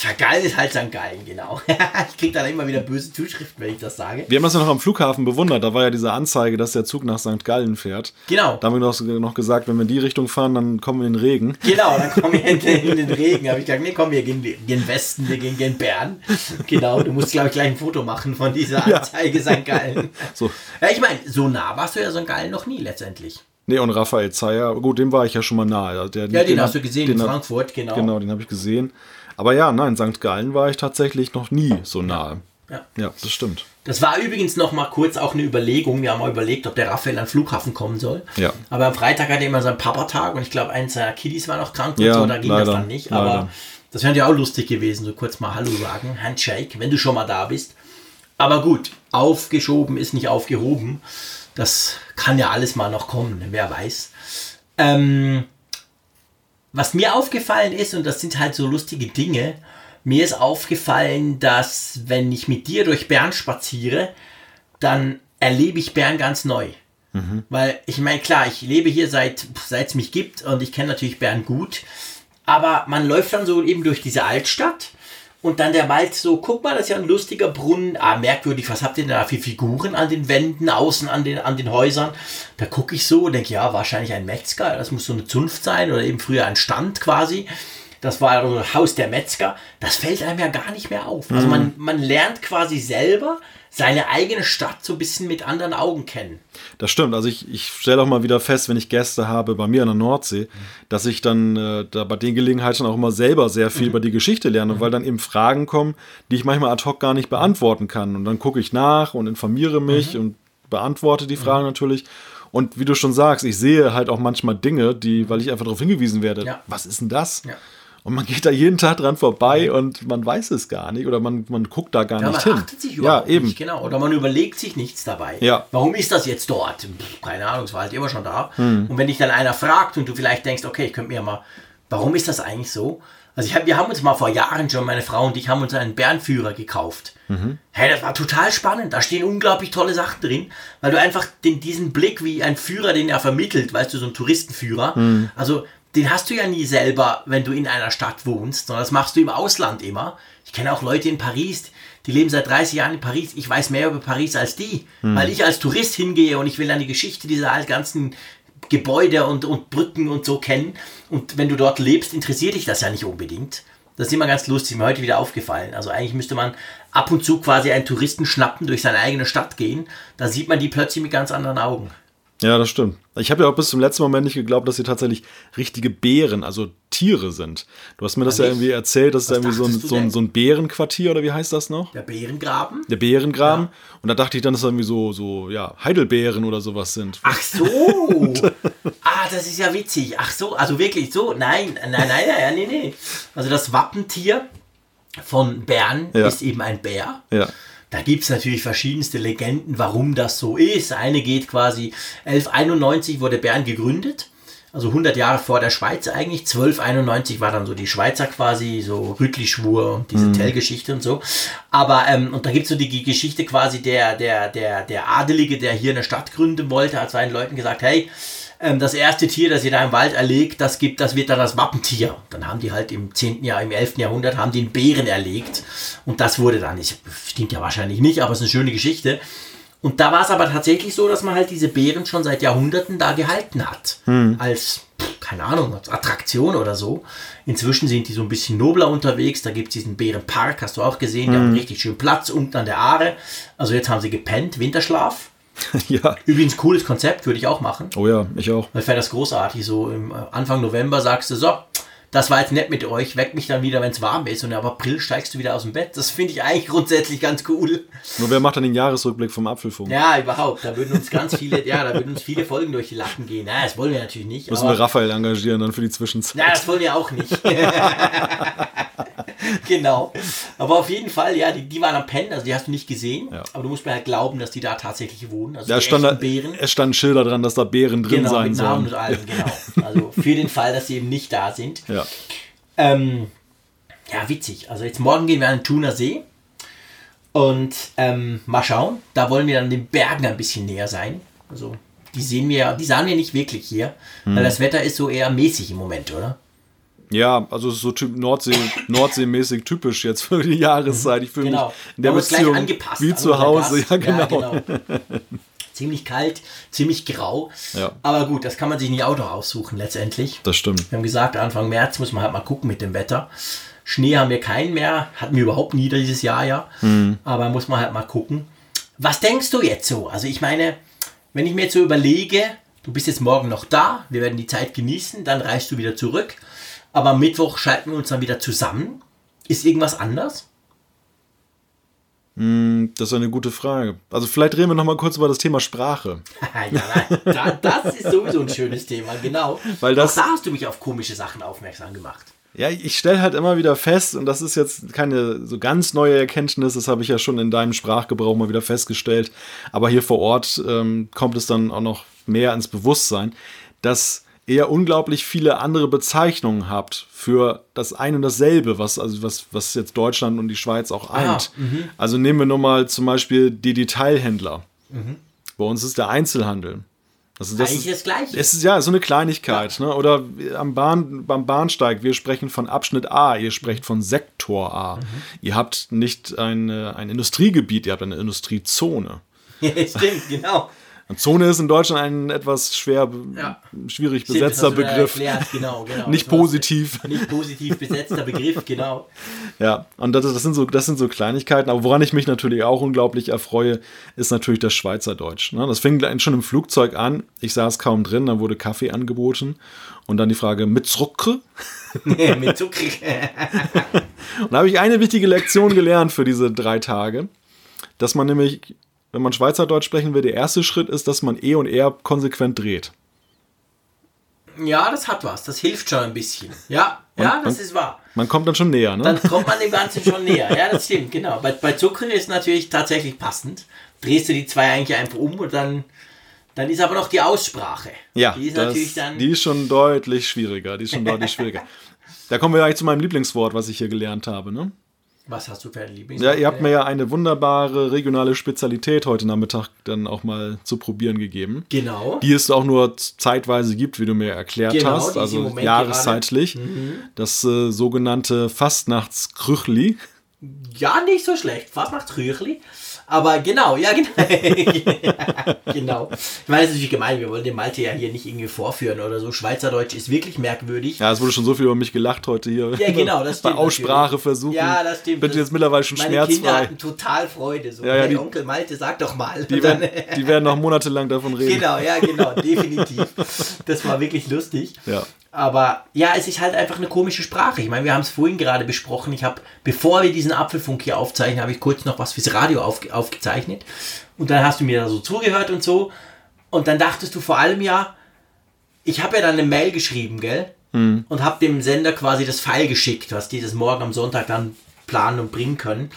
Vergeil ist halt St. Gallen, genau. ich kriege dann immer wieder böse Zuschriften, wenn ich das sage. Wir haben das ja noch am Flughafen bewundert. Da war ja diese Anzeige, dass der Zug nach St. Gallen fährt. Genau. Da haben wir noch, noch gesagt, wenn wir in die Richtung fahren, dann kommen wir in den Regen. Genau, dann kommen wir in den, in den Regen. Da habe ich gesagt, nee, komm, wir gehen gen Westen, wir gehen gen Bern. Genau, du musst, glaube ich, gleich ein Foto machen von dieser Anzeige ja. St. Gallen. So. Ja, ich meine, so nah warst du ja St. Gallen noch nie letztendlich. Nee, und Raphael Zeyer, gut, dem war ich ja schon mal nahe. Der, ja, den, den hast du gesehen in Frankfurt, genau. Genau, den habe ich gesehen. Aber ja, nein, St. Gallen war ich tatsächlich noch nie so nahe. Ja. ja, das stimmt. Das war übrigens noch mal kurz auch eine Überlegung. Wir haben mal überlegt, ob der Raphael an den Flughafen kommen soll. Ja. Aber am Freitag hatte er immer seinen Papatag und ich glaube, eins seiner Kiddies war noch krank und ja, so, da ging leider, das dann nicht. Aber leider. das wäre ja auch lustig gewesen, so kurz mal Hallo sagen, Handshake, wenn du schon mal da bist. Aber gut, aufgeschoben ist nicht aufgehoben. Das kann ja alles mal noch kommen, wer weiß. Ähm, was mir aufgefallen ist, und das sind halt so lustige Dinge, mir ist aufgefallen, dass wenn ich mit dir durch Bern spaziere, dann erlebe ich Bern ganz neu. Mhm. Weil ich meine, klar, ich lebe hier seit es mich gibt und ich kenne natürlich Bern gut, aber man läuft dann so eben durch diese Altstadt und dann der Wald so, guck mal, das ist ja ein lustiger Brunnen. Ah, merkwürdig, was habt ihr denn da für Figuren an den Wänden, außen an den, an den Häusern? Da gucke ich so und denke, ja, wahrscheinlich ein Metzger. Das muss so eine Zunft sein oder eben früher ein Stand quasi. Das war also das Haus der Metzger. Das fällt einem ja gar nicht mehr auf. Also man, man lernt quasi selber, seine eigene Stadt so ein bisschen mit anderen Augen kennen. Das stimmt. Also ich, ich stelle auch mal wieder fest, wenn ich Gäste habe bei mir an der Nordsee, mhm. dass ich dann äh, da bei den Gelegenheiten auch immer selber sehr viel mhm. über die Geschichte lerne, mhm. weil dann eben Fragen kommen, die ich manchmal ad hoc gar nicht beantworten kann. Und dann gucke ich nach und informiere mich mhm. und beantworte die Fragen mhm. natürlich. Und wie du schon sagst, ich sehe halt auch manchmal Dinge, die, weil ich einfach darauf hingewiesen werde, ja. was ist denn das? Ja. Und man geht da jeden Tag dran vorbei und man weiß es gar nicht oder man, man guckt da gar ja, nicht man hin. Achtet sich überhaupt ja, eben. Nicht, genau. Oder man überlegt sich nichts dabei. Ja. Warum ist das jetzt dort? Pff, keine Ahnung, es war halt immer schon da. Hm. Und wenn dich dann einer fragt und du vielleicht denkst, okay, ich könnte mir mal, warum ist das eigentlich so? Also ich hab, wir haben uns mal vor Jahren schon, meine Frau und ich, haben uns einen Bärenführer gekauft. Mhm. Hey, das war total spannend. Da stehen unglaublich tolle Sachen drin, weil du einfach den, diesen Blick wie ein Führer, den er vermittelt, weißt du, so ein Touristenführer. Mhm. Also den hast du ja nie selber, wenn du in einer Stadt wohnst, sondern das machst du im Ausland immer. Ich kenne auch Leute in Paris, die leben seit 30 Jahren in Paris. Ich weiß mehr über Paris als die, weil ich als Tourist hingehe und ich will dann die Geschichte dieser ganzen Gebäude und, und Brücken und so kennen. Und wenn du dort lebst, interessiert dich das ja nicht unbedingt. Das ist immer ganz lustig, mir heute wieder aufgefallen. Also eigentlich müsste man ab und zu quasi einen Touristen schnappen, durch seine eigene Stadt gehen. Da sieht man die plötzlich mit ganz anderen Augen. Ja, das stimmt. Ich habe ja auch bis zum letzten Moment nicht geglaubt, dass sie tatsächlich richtige Bären, also Tiere sind. Du hast mir das Ja, ja irgendwie erzählt, dass es da irgendwie so ein, so, ein, so ein Bärenquartier oder wie heißt das noch? Der Bärengraben? Der Bärengraben. Und da dachte ich dann, dass da irgendwie so, so, ja, Heidelbeeren oder sowas sind. Ach so. ah, das ist ja witzig. Ach so, also wirklich so? Nein, nein, nein, nein, nee, nee. Also das Wappentier von Bern Ja. ist eben ein Bär. Ja. Da gibt es natürlich verschiedenste Legenden, warum das so ist. Eine geht quasi 1191 wurde Bern gegründet. Also 100 Jahre vor der Schweiz eigentlich. 1291 war dann so die Schweizer quasi, so Rüttli-Schwur und diese Tell-Geschichte und so. Aber, ähm, und da gibt es so die Geschichte quasi der, der, der, der Adelige, der hier eine Stadt gründen wollte, hat seinen Leuten gesagt, hey, ähm, das erste Tier, das ihr da im Wald erlegt, das gibt, das wird dann das Wappentier. Dann haben die halt im 10. Jahr, im 11. Jahrhundert, haben die einen Bären erlegt. Und das wurde dann, ich, stimmt ja wahrscheinlich nicht, aber es ist eine schöne Geschichte. Und da war es aber tatsächlich so, dass man halt diese Bären schon seit Jahrhunderten da gehalten hat. Als, pff, keine Ahnung, als Attraktion oder so. Inzwischen sind die so ein bisschen nobler unterwegs. Da gibt es diesen Bärenpark, hast du auch gesehen. Die haben einen richtig schönen Platz unten an der Aare. Also jetzt haben sie gepennt, Winterschlaf. ja. Übrigens cooles Konzept, würde ich auch machen. Oh ja, ich auch. Weil ich fände das großartig. So im äh, Anfang November sagst du, so, das war jetzt nett mit euch, weck mich dann wieder, wenn es warm ist. Und ab April steigst du wieder aus dem Bett. Das finde ich eigentlich grundsätzlich ganz cool. Nur wer macht dann den Jahresrückblick vom Apfelfunk? Ja, überhaupt. Da würden uns ganz viele, ja, da würden uns viele Folgen durch die Lappen gehen. Na, das wollen wir natürlich nicht. Müssen wir Aber, Raphael engagieren dann für die Zwischenzeit. na, das wollen wir auch nicht. genau. Aber auf jeden Fall, ja, die, die waren am Pennen, also die hast du nicht gesehen. Ja. Aber du musst mir halt glauben, dass die da tatsächlich wohnen. Also Ja, stand da, Bären. es standen Schilder dran, dass da Bären drin Genau, sein mit Namen sollen. und allem, genau. Also für den Fall, dass sie eben nicht da sind. Ja. Ähm, ja, witzig. Also jetzt morgen gehen wir an den Thuner See. Und ähm, mal schauen. Da wollen wir dann den Bergen ein bisschen näher sein. Also die sehen wir, die sahen wir nicht wirklich hier. Hm. Weil das Wetter ist so eher mäßig im Moment, oder? Ja, also so typ Nordsee, Nordseemäßig typisch jetzt für die Jahreszeit. Ich fühle Genau. mich in der Beziehung angepasst wie zu Hause. Gast. Ja, genau. ziemlich kalt, ziemlich grau. Ja. Aber gut, das kann man sich nicht auch noch aussuchen letztendlich. Das stimmt. Wir haben gesagt, Anfang März muss man halt mal gucken mit dem Wetter. Schnee haben wir keinen mehr, hatten wir überhaupt nie dieses Jahr ja. Aber muss man halt mal gucken. Was denkst du jetzt so? Also ich meine, wenn ich mir jetzt so überlege, du bist jetzt morgen noch da, wir werden die Zeit genießen, dann reist du wieder zurück. Aber am Mittwoch schalten wir uns dann wieder zusammen. Ist irgendwas anders? Das ist eine gute Frage. Also vielleicht reden wir noch mal kurz über das Thema Sprache. ja, das ist sowieso ein schönes Thema, genau. Weil das- Auch da hast du mich auf komische Sachen aufmerksam gemacht. Ja, ich stelle halt immer wieder fest, und das ist jetzt keine so ganz neue Erkenntnis, das habe ich ja schon in deinem Sprachgebrauch mal wieder festgestellt, aber hier vor Ort ähm, kommt es dann auch noch mehr ins Bewusstsein, dass ihr unglaublich viele andere Bezeichnungen habt für das eine und dasselbe, was, also was, was jetzt Deutschland und die Schweiz auch eint. Also nehmen wir nur mal zum Beispiel die Detailhändler. Bei uns ist der Einzelhandel. Also das Eigentlich ist, das Gleiche. Es ist ja so eine Kleinigkeit. Ne? Oder am Bahn, beim Bahnsteig, wir sprechen von Abschnitt A, ihr sprecht von Sektor A. Mhm. Ihr habt nicht ein, äh, ein Industriegebiet, ihr habt eine Industriezone. Stimmt, genau. Und Zone ist in Deutschland ein etwas schwer, Ja. schwierig Stimmt, besetzter Begriff. Erklärt, genau, genau. Nicht positiv. Nicht positiv besetzter Begriff, genau. Ja, und das, das, sind so, das sind so Kleinigkeiten. Aber woran ich mich natürlich auch unglaublich erfreue, ist natürlich das Schweizerdeutsch. Ne? Das fing schon im Flugzeug an. Ich saß kaum drin, dann wurde Kaffee angeboten. Und dann die Frage, mit Zucker? Mit Zucker. Und da habe ich eine wichtige Lektion gelernt für diese drei Tage, dass man nämlich, wenn man Schweizerdeutsch sprechen will, der erste Schritt ist, dass man E und R konsequent dreht. Ja, das hat was. Das hilft schon ein bisschen. Ja, ja, das und- ist wahr. Man kommt dann schon näher, ne? Dann kommt man dem Ganzen schon näher. Ja, das stimmt, genau. Bei, bei Zucker ist natürlich tatsächlich passend. Drehst du die zwei eigentlich einfach um und dann, dann ist aber noch die Aussprache. ja, Die ist das, natürlich dann. die ist schon deutlich schwieriger. Die ist schon deutlich schwieriger. Da kommen wir eigentlich zu meinem Lieblingswort, was ich hier gelernt habe, ne? Was hast du für ein Lieblingswort? Ja, ihr habt mir ja eine wunderbare regionale Spezialität heute Nachmittag dann auch mal zu probieren gegeben. Genau. Die es auch nur zeitweise gibt, wie du mir erklärt Genau, hast, also jahreszeitlich. Das äh, sogenannte Fastnachtskrüchli. Ja, nicht so schlecht. Fast nach Trüchli. Aber genau, ja, genau. genau. Ich meine, das ist natürlich gemein. Wir wollen den Malte ja hier nicht irgendwie vorführen oder so. Schweizerdeutsch ist wirklich merkwürdig. Ja, es wurde schon so viel über mich gelacht heute hier. Ja, genau, das Bei stimmt Ausspracheversuchen. Ja, das stimmt. Bin Das- jetzt mittlerweile schon Meine Kinder schmerzfrei. hatten total Freude. So, Ja, ja, hey, die- Onkel Malte, sag doch mal. Die werden, die werden noch monatelang davon reden. Genau, ja, genau, definitiv. Das war wirklich lustig. Ja. Aber ja, es ist halt einfach eine komische Sprache. Ich meine, wir haben es vorhin gerade besprochen. Ich habe, bevor wir diesen Apfelfunk hier aufzeichnen, habe ich kurz noch was fürs Radio auf, aufgezeichnet. Und dann hast du mir da so zugehört und so. Und dann dachtest du vor allem ja, ich habe ja dann eine Mail geschrieben, gell? Und habe dem Sender quasi das File geschickt, was die das morgen am Sonntag dann planen und bringen können.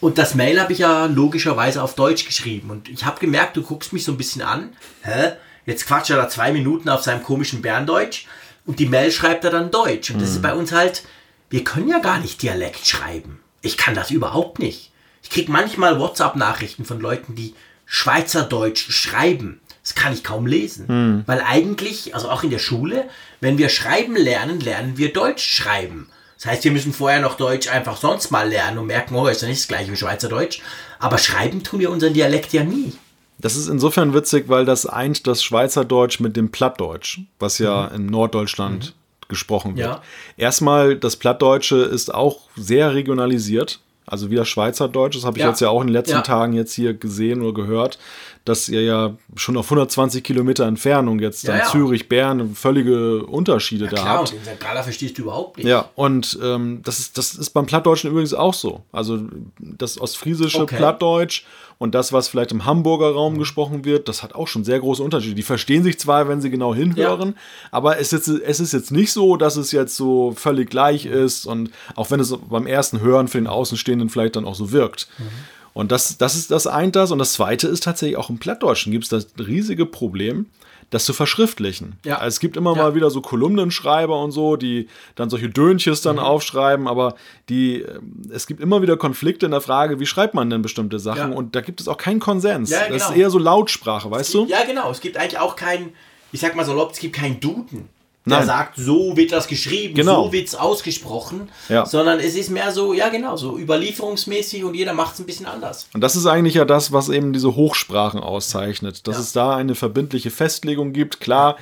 Und das Mail habe ich ja logischerweise auf Deutsch geschrieben. Und ich habe gemerkt, du guckst mich so ein bisschen an. Hä? Jetzt quatscht er da zwei Minuten auf seinem komischen Berndeutsch. Und die Mail schreibt er dann Deutsch. Und das ist bei uns halt, wir können ja gar nicht Dialekt schreiben. Ich kann das überhaupt nicht. Ich kriege manchmal WhatsApp-Nachrichten von Leuten, die Schweizerdeutsch schreiben. Das kann ich kaum lesen. Weil eigentlich, also auch in der Schule, wenn wir schreiben lernen, lernen wir Deutsch schreiben. Das heißt, wir müssen vorher noch Deutsch einfach sonst mal lernen und merken, oh, ist ja nicht das gleiche wie Schweizerdeutsch. Aber schreiben tun wir unseren Dialekt ja nie. Das ist insofern witzig, weil das eint das Schweizerdeutsch mit dem Plattdeutsch, was ja in Norddeutschland gesprochen wird. Mhm. Ja. Erstmal, das Plattdeutsche ist auch sehr regionalisiert. Also wie das Schweizerdeutsch, das habe ich Ja. jetzt ja auch in den letzten Ja. Tagen jetzt hier gesehen oder gehört, dass ihr ja schon auf 120 Kilometer Entfernung jetzt Ja, dann ja. Zürich, Bern völlige Unterschiede da Klar, habt. und den St. Galler verstehst du überhaupt nicht. Ja, und ähm, das, ist, das ist beim Plattdeutschen übrigens auch so. Also das ostfriesische Okay. Plattdeutsch und das, was vielleicht im Hamburger Raum gesprochen wird, das hat auch schon sehr große Unterschiede. Die verstehen sich zwar, wenn sie genau hinhören, aber es ist, es ist jetzt nicht so, dass es jetzt so völlig gleich ist und auch wenn es beim ersten Hören für den Außenstehenden vielleicht dann auch so wirkt. Und das, das ist das eint das. Und das zweite ist tatsächlich auch im Plattdeutschen gibt es das riesige Problem, das zu verschriftlichen. Ja. Also es gibt immer Ja. mal wieder so Kolumnenschreiber und so, die dann solche Dönches Mhm. dann aufschreiben, aber die, äh, es gibt immer wieder Konflikte in der Frage, wie schreibt man denn bestimmte Sachen Ja. und da gibt es auch keinen Konsens. Ja, Das ist genau. eher so Lautsprache, weißt du? Ja, genau. Es gibt eigentlich auch keinen, ich sag mal salopp, es gibt keinen Duden. Der Nein. sagt, so wird das geschrieben, Genau. so wird es ausgesprochen. Ja. Sondern es ist mehr so, ja genau, so überlieferungsmäßig und jeder macht es ein bisschen anders. Und das ist eigentlich ja das, was eben diese Hochsprachen auszeichnet, dass Ja. es da eine verbindliche Festlegung gibt. Klar,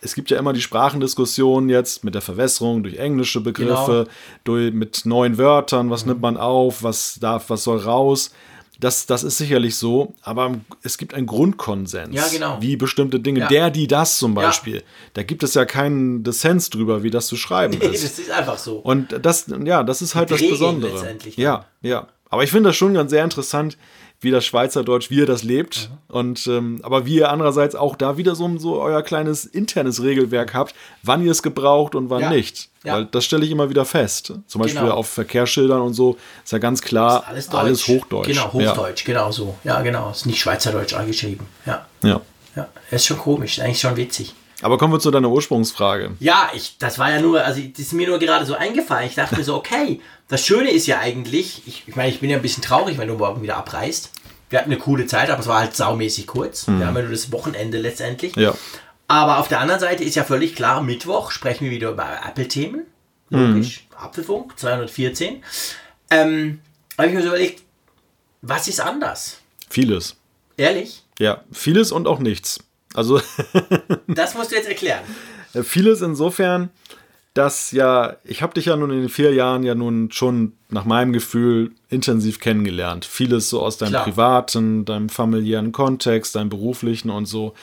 es gibt ja immer die Sprachendiskussion jetzt mit der Verwässerung durch englische Begriffe, Genau. durch, mit neuen Wörtern, Mhm. was nimmt man auf, was darf, was soll raus. Das, das ist sicherlich so, aber es gibt einen Grundkonsens, Ja, genau. wie bestimmte Dinge, Ja. der, die, das zum Ja. Beispiel. Da gibt es ja keinen Dissens drüber, wie das zu schreiben Nee, ist. das ist einfach so. Und das, ja, das ist halt das Besondere. Ja, ja. Aber ich finde das schon ganz sehr interessant, wie das Schweizerdeutsch, wie ihr das lebt. Und ähm, aber wie ihr andererseits auch da wieder so, so euer kleines internes Regelwerk habt, wann ihr es gebraucht und wann Ja. nicht. Ja. Weil das stelle ich immer wieder fest. Zum Beispiel Genau. auf Verkehrsschildern und so ist ja ganz klar Alles alles, Deutsch. Hochdeutsch. Genau, Hochdeutsch, genau so. Ja, genau. Ist nicht Schweizerdeutsch angeschrieben. Ja. Ja. ja. Ja. Das ist schon komisch, eigentlich schon witzig. Aber kommen wir zu deiner Ursprungsfrage. Ja, ich, das war ja nur, also das ist mir nur gerade so eingefallen. Ich dachte mir so, okay, das Schöne ist ja eigentlich, ich, ich meine, ich bin ja ein bisschen traurig, wenn du morgen wieder abreist. Wir hatten eine coole Zeit, aber es war halt saumäßig kurz. Wir haben ja nur das Wochenende letztendlich. Ja. Aber auf der anderen Seite ist ja völlig klar, Mittwoch sprechen wir wieder über Apple-Themen. Logisch. Apfelfunk 214. Ähm, habe ich mir so überlegt, was ist anders? Vieles. Ehrlich? Ja, vieles und auch nichts. Also Das musst du jetzt erklären. Äh, Vieles insofern, dass ja, ich habe dich ja nun in den vier Jahren ja nun schon nach meinem Gefühl intensiv kennengelernt. Vieles so aus deinem Klar. privaten, deinem familiären Kontext, deinem beruflichen und so.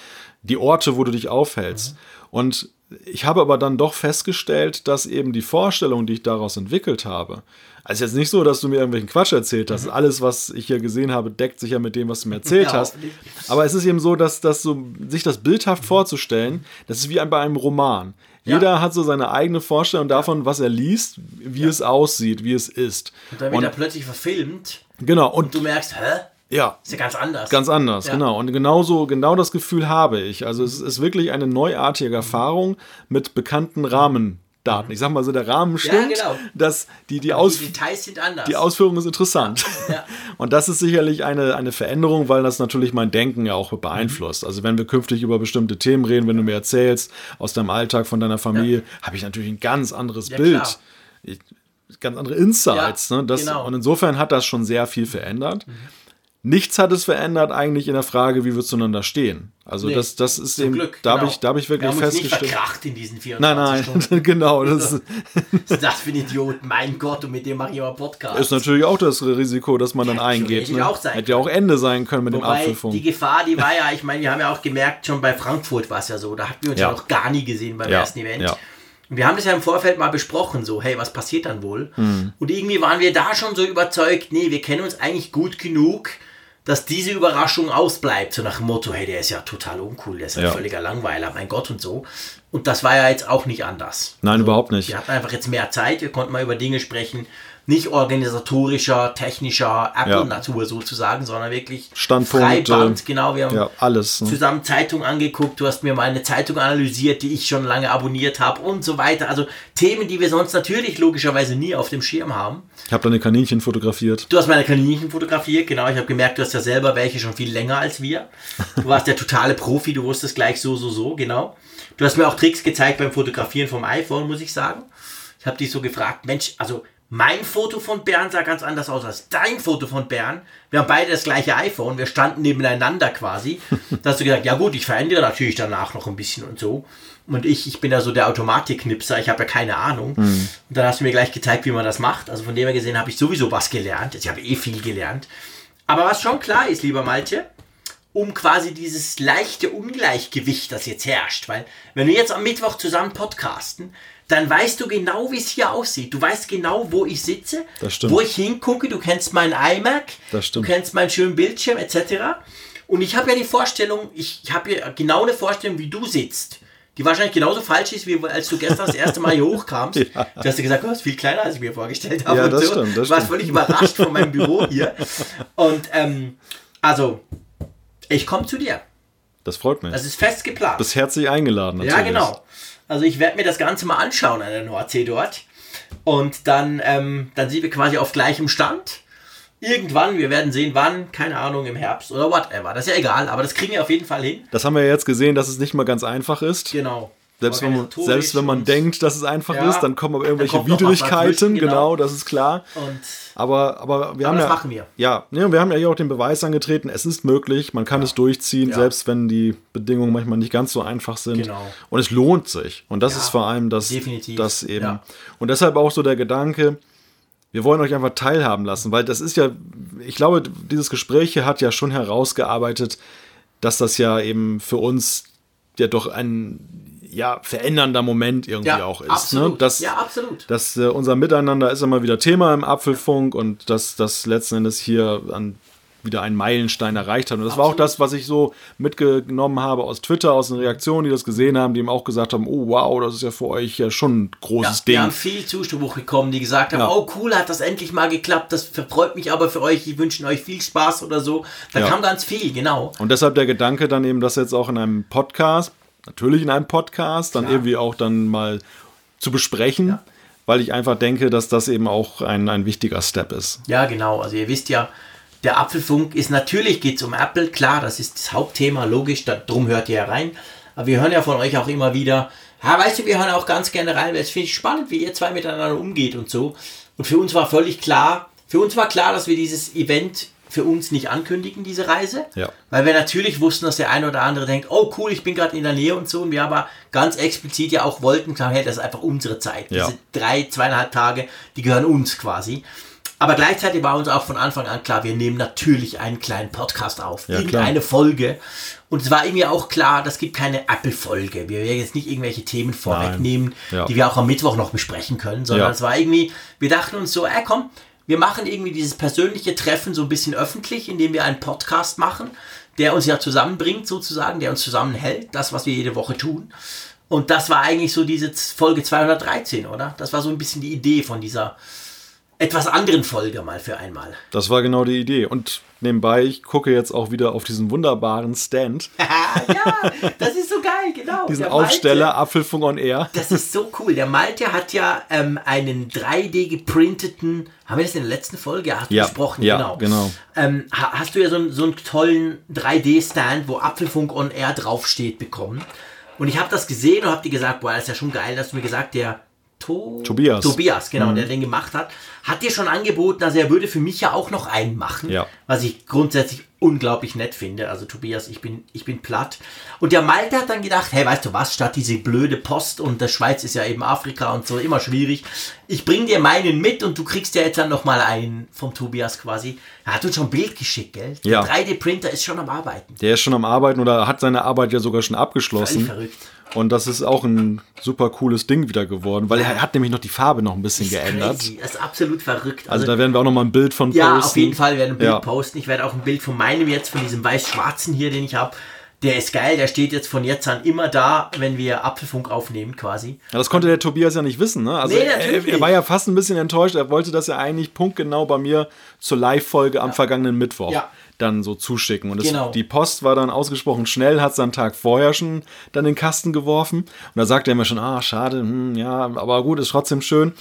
Die Orte, wo du dich aufhältst. Und ich habe aber dann doch festgestellt, dass eben die Vorstellung, die ich daraus entwickelt habe, also jetzt nicht so, dass du mir irgendwelchen Quatsch erzählt hast. Alles, was ich hier gesehen habe, deckt sich ja mit dem, was du mir erzählt Ja, hast. Aber es ist eben so, dass, dass so, sich das bildhaft vorzustellen, das ist wie bei einem Roman. Ja. Jeder hat so seine eigene Vorstellung davon, was er liest, wie es aussieht, wie es ist. Und dann wird Und, er plötzlich verfilmt genau, und du merkst, hä? ja, Ist ja ganz anders. ganz anders, Ja. genau. Und genauso, genau das Gefühl habe ich. Also es ist wirklich eine neuartige Erfahrung mit bekannten Daten. Ich sag mal so, der Rahmen stimmt, genau. dass die, die, Die Aus Details sind anders. die Ausführung ist interessant. Ja. Und das ist sicherlich eine, eine Veränderung, weil das natürlich mein Denken ja auch beeinflusst. Also wenn wir künftig über bestimmte Themen reden, wenn du mir erzählst aus deinem Alltag, von deiner Familie, habe ich natürlich ein ganz anderes Ja, Bild. Ich, ganz andere Insights. Ja, ne? das, genau. Und insofern hat das schon sehr viel verändert. Nichts hat es verändert eigentlich in der Frage, wie wir zueinander stehen. Also Nee, das, das ist eben, Glück. da habe genau. ich, da habe ich wirklich wir haben uns nicht festgestellt. verkracht in diesen 24 Nein, Stunden. nein, genau. Das ist, das für ein Idiot? Mein Gott, und mit dem mache ich aber Podcast. ist natürlich auch das Risiko, dass man dann eingeht. theoretisch Ne? auch sein Hätte ja auch Ende sein können mit dem Wobei Apfelfunk. die Gefahr, die war ja, ich meine, wir haben ja auch gemerkt, schon bei Frankfurt war es ja so, da hatten wir uns ja, Ja. noch gar nie gesehen beim Ja, ersten Event. ja. Und wir haben das ja im Vorfeld mal besprochen, so, hey, was passiert dann wohl? Mhm. Und irgendwie waren wir da schon so überzeugt, nee, wir kennen uns eigentlich gut genug, dass diese Überraschung ausbleibt. So nach dem Motto, hey, der ist ja total uncool, der ist ein Ja. völliger Langweiler, mein Gott und so. Und das war ja jetzt auch nicht anders. Nein, überhaupt nicht. Wir hatten einfach jetzt mehr Zeit, wir konnten mal über Dinge sprechen, nicht organisatorischer, technischer Apple-Natur sozusagen, sondern wirklich Standpunkte. Freiband, genau. Wir haben Ja, alles. Ne? zusammen Zeitung angeguckt, du hast mir mal eine Zeitung analysiert, die ich schon lange abonniert habe und so weiter. Also Themen, die wir sonst natürlich logischerweise nie auf dem Schirm haben. Ich habe deine Kaninchen fotografiert. Du hast meine Kaninchen fotografiert, genau. Ich habe gemerkt, du hast ja selber welche schon viel länger als wir. Du warst der totale Profi, du wusstest gleich so, so, so, genau. Du hast mir auch Tricks gezeigt beim Fotografieren vom iPhone, muss ich sagen. Ich habe dich so gefragt, Mensch, also mein Foto von Bern sah ganz anders aus als dein Foto von Bern. Wir haben beide das gleiche iPhone, wir standen nebeneinander quasi. Da hast du gesagt, ja gut, ich verändere natürlich danach noch ein bisschen und so. Und ich, ich bin ja so der Automatiknipser, ich habe ja keine Ahnung. Und dann hast du mir gleich gezeigt, wie man das macht. Also von dem her gesehen habe ich sowieso was gelernt. Ich habe eh viel gelernt. Aber was schon klar ist, lieber Malte, um quasi dieses leichte Ungleichgewicht, das jetzt herrscht. Weil wenn wir jetzt am Mittwoch zusammen podcasten, dann weißt du genau, wie es hier aussieht. Du weißt genau, wo ich sitze, Das stimmt. wo ich hingucke. Du kennst meinen iMac, Das stimmt. du kennst meinen schönen Bildschirm etc. Und ich habe ja die Vorstellung, ich habe ja genau eine Vorstellung, wie du sitzt. Die wahrscheinlich genauso falsch ist, wie als du gestern das erste Mal hier hochkamst. Ja. Du hast ja gesagt, du bist viel kleiner, als ich mir vorgestellt habe. Ja, und das so. stimmt, das Du warst völlig überrascht von meinem Büro hier. Und ähm, also, ich komme zu dir. Das freut mich. Das ist fest geplant. Bist herzlich eingeladen. Natürlich. ja, genau. Also ich werde mir das Ganze mal anschauen an der Nordsee dort. Und dann, ähm, dann sind wir quasi auf gleichem Stand. Irgendwann, wir werden sehen, wann, keine Ahnung, im Herbst oder whatever. Das ist ja egal, aber das kriegen wir auf jeden Fall hin. Das haben wir ja jetzt gesehen, dass es nicht mal ganz einfach ist. Genau. Selbst wenn, man, selbst wenn man denkt, dass es einfach Ja. ist, dann kommen aber irgendwelche Widrigkeiten, genau. genau. das ist klar. Und Aber, aber wir haben das ja, machen wir. Ja, ja, wir haben ja hier auch den Beweis angetreten, es ist möglich, man kann es durchziehen, Ja. selbst wenn die Bedingungen manchmal nicht ganz so einfach sind. Genau. Und es lohnt sich. Und das Ja, ist vor allem das, definitiv. das eben. Ja. Und deshalb auch so der Gedanke, wir wollen euch einfach teilhaben lassen, weil das ist ja, ich glaube, dieses Gespräch hier hat ja schon herausgearbeitet, dass das ja eben für uns ja doch ein ja, verändernder Moment irgendwie ja, auch ist. absolut. Ne? Das, ja, absolut. dass äh, unser Miteinander ist immer wieder Thema im Apfelfunk und dass das letzten Endes hier an wieder einen Meilenstein erreicht hat. Und das war auch Absolut. das, was ich so mitgenommen habe aus Twitter, aus den Reaktionen, die das gesehen haben, die ihm auch gesagt haben, oh wow, das ist ja für euch ja schon ein Ja, großes wir Ding. haben viel Zuspruch bekommen, die gesagt haben, Ja. oh cool, hat das endlich mal geklappt, das freut mich aber für euch, ich wünsche euch viel Spaß oder so. Da Ja. kam ganz viel, genau. Und deshalb der Gedanke dann eben, das jetzt auch in einem Podcast, natürlich in einem Podcast, dann Klar. irgendwie auch dann mal zu besprechen, weil ich einfach denke, dass das eben auch ein, ein wichtiger Step ist. Ja, genau. Also ihr wisst ja, der Apfelfunk ist natürlich geht es um Apple, klar, das ist das Hauptthema, logisch, darum hört ihr ja rein. Aber wir hören ja von euch auch immer wieder, ja, weißt du, wir hören auch ganz gerne rein, weil es finde ich spannend, wie ihr zwei miteinander umgeht und so. Und für uns war völlig klar, für uns war klar, dass wir dieses Event für uns nicht ankündigen, diese Reise. Ja. Weil wir natürlich wussten, dass der eine oder andere denkt, oh cool, ich bin gerade in der Nähe und so. Und wir aber ganz explizit ja auch wollten, klar, hey, das ist einfach unsere Zeit. Ja. Diese drei, zweieinhalb Tage, die gehören uns quasi. Aber gleichzeitig war uns auch von Anfang an klar, wir nehmen natürlich einen kleinen Podcast auf. Ja, irgendeine Folge. Und es war irgendwie auch klar, das gibt keine Apple-Folge. Wir werden jetzt nicht irgendwelche Themen vorwegnehmen, Ja. die wir auch am Mittwoch noch besprechen können, sondern Ja. es war irgendwie, wir dachten uns so, ey komm, wir machen irgendwie dieses persönliche Treffen so ein bisschen öffentlich, indem wir einen Podcast machen, der uns ja zusammenbringt sozusagen, der uns zusammenhält, das, was wir jede Woche tun. Und das war eigentlich so diese Folge 213, oder? Das war so ein bisschen die Idee von dieser etwas anderen Folge mal für einmal. Das war genau die Idee. Und nebenbei, ich gucke jetzt auch wieder auf diesen wunderbaren Stand. ja, das ist so geil, genau. Diesen der Malte. Aufsteller Apfelfunk on Air. Das ist so cool. Der Malte hat ja ähm, einen 3D geprinteten, haben wir das in der letzten Folge ja, hast Ja, besprochen, ja, genau. genau. Ähm, ha- hast du ja so, einen- so einen tollen 3D-Stand, wo Apfelfunk on Air draufsteht, bekommen. Und ich habe das gesehen und habe dir gesagt, boah, das ist ja schon geil, dass du mir gesagt, der to Tobias. Tobias, genau, Mhm. der den gemacht hat, hat dir schon angeboten, also er würde für mich ja auch noch einen machen, Ja. was ich grundsätzlich unglaublich nett finde. Also Tobias, ich bin, ich bin platt. Und der Malte hat dann gedacht, hey, weißt du was, statt diese blöde Post und der Schweiz ist ja eben Afrika und so immer schwierig, ich bring dir meinen mit und du kriegst ja jetzt dann nochmal einen vom Tobias quasi. Er hat uns schon ein Bild geschickt, gell? Der Ja. 3D-Printer ist schon am Arbeiten. Der ist schon am Arbeiten oder hat seine Arbeit ja sogar schon Völlig abgeschlossen. verrückt. Und das ist auch ein super cooles Ding wieder geworden, weil er hat nämlich noch die Farbe noch ein bisschen Ist geändert. crazy. Das ist absolut verrückt. Also da werden wir auch noch mal ein Bild von Ja, posten. auf jeden Fall werde ich ein Bild Ja. posten. Ich werde auch ein Bild von meinem jetzt, von diesem weiß-schwarzen hier, den ich habe. Der ist geil, der steht jetzt von jetzt an immer da, wenn wir Apfelfunk aufnehmen quasi. Ja, das konnte der Tobias ja nicht wissen. Ne? Also Nee, er, er war ja fast ein bisschen enttäuscht. Er wollte das ja eigentlich punktgenau bei mir zur Live-Folge am vergangenen Mittwoch Ja. Dann so zuschicken. Und es, Genau. die Post war dann ausgesprochen schnell, hat es dann einen Tag vorher schon dann in den Kasten geworfen. Und da sagte er mir schon, ah, schade, hm, ja, aber gut, ist trotzdem schön.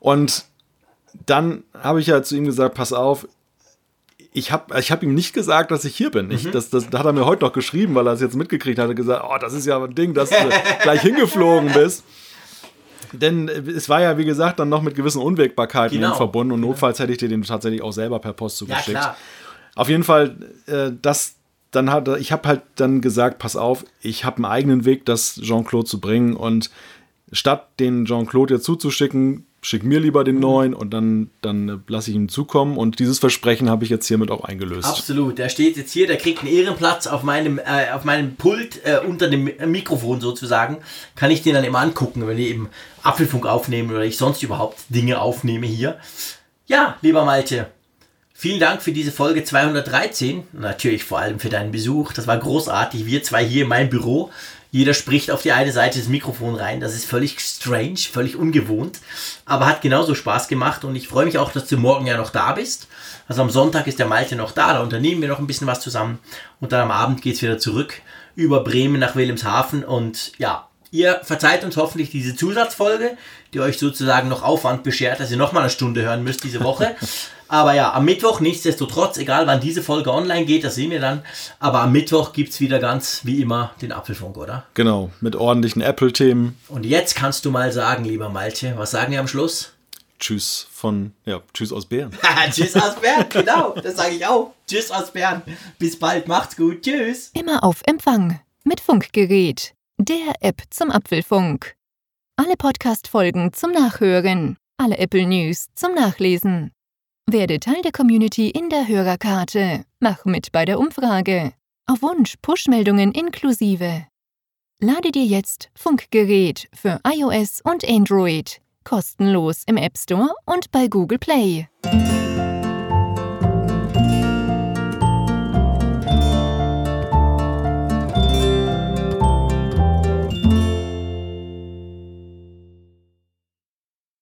Und dann habe ich ja zu ihm gesagt, pass auf, ich habe ich hab ihm nicht gesagt, dass ich hier bin. Mhm. Ich, das, das hat er mir heute noch geschrieben, weil er es jetzt mitgekriegt hat. Er hat gesagt, oh, das ist ja ein Ding, dass du gleich hingeflogen bist. Denn äh, es war ja, wie gesagt, dann noch mit gewissen Unwägbarkeiten Genau. verbunden und notfalls hätte ich dir den tatsächlich auch selber per Post Ja, zugeschickt. klar. Auf jeden Fall, äh, das, dann hat ich habe halt dann gesagt, pass auf, ich habe einen eigenen Weg, das Jean-Claude zu bringen und statt den Jean-Claude jetzt zuzuschicken, schick mir lieber Mhm. den neuen und dann, dann äh, lasse ich ihn zukommen und dieses Versprechen habe ich jetzt hiermit auch eingelöst. Absolut. Der steht jetzt hier, der kriegt einen Ehrenplatz auf meinem, äh, auf meinem Pult äh, unter dem Mi- Mikrofon sozusagen. Kann ich den dann immer angucken, wenn wir eben Apfelfunk aufnehmen oder ich sonst überhaupt Dinge aufnehme hier. Ja, lieber Malte, vielen Dank für diese Folge 213. Natürlich vor allem für deinen Besuch. Das war großartig. Wir zwei hier in meinem Büro. Jeder spricht auf die eine Seite des Mikrofons rein. Das ist völlig strange, völlig ungewohnt. Aber hat genauso Spaß gemacht und ich freue mich auch, dass du morgen ja noch da bist. Also am Sonntag ist der Malte noch da, da unternehmen wir noch ein bisschen was zusammen. Und dann am Abend geht es wieder zurück über Bremen nach Wilhelmshaven. Und ja, ihr verzeiht uns hoffentlich diese Zusatzfolge, die euch sozusagen noch Aufwand beschert, dass ihr nochmal eine Stunde hören müsst diese Woche. Aber ja, am Mittwoch nichtsdestotrotz, egal wann diese Folge online geht, das sehen wir dann. Aber am Mittwoch gibt es wieder ganz wie immer den Apfelfunk, oder? Genau, mit ordentlichen Apple-Themen. Und jetzt kannst du mal sagen, lieber Malte, was sagen wir am Schluss? Tschüss von, ja, tschüss aus Bern. Tschüss aus Bern, genau, das sage ich auch. Tschüss aus Bern. Bis bald, macht's gut. Tschüss. Immer auf Empfang mit Funkgerät, der App zum Apfelfunk. Alle Podcast-Folgen zum Nachhören, alle Apple News zum Nachlesen. Werde Teil der Community in der Hörerkarte. Mach mit bei der Umfrage. Auf Wunsch Push-Meldungen inklusive. Lade dir jetzt Funkgerät für iOS und Android kostenlos im App Store und bei Google Play.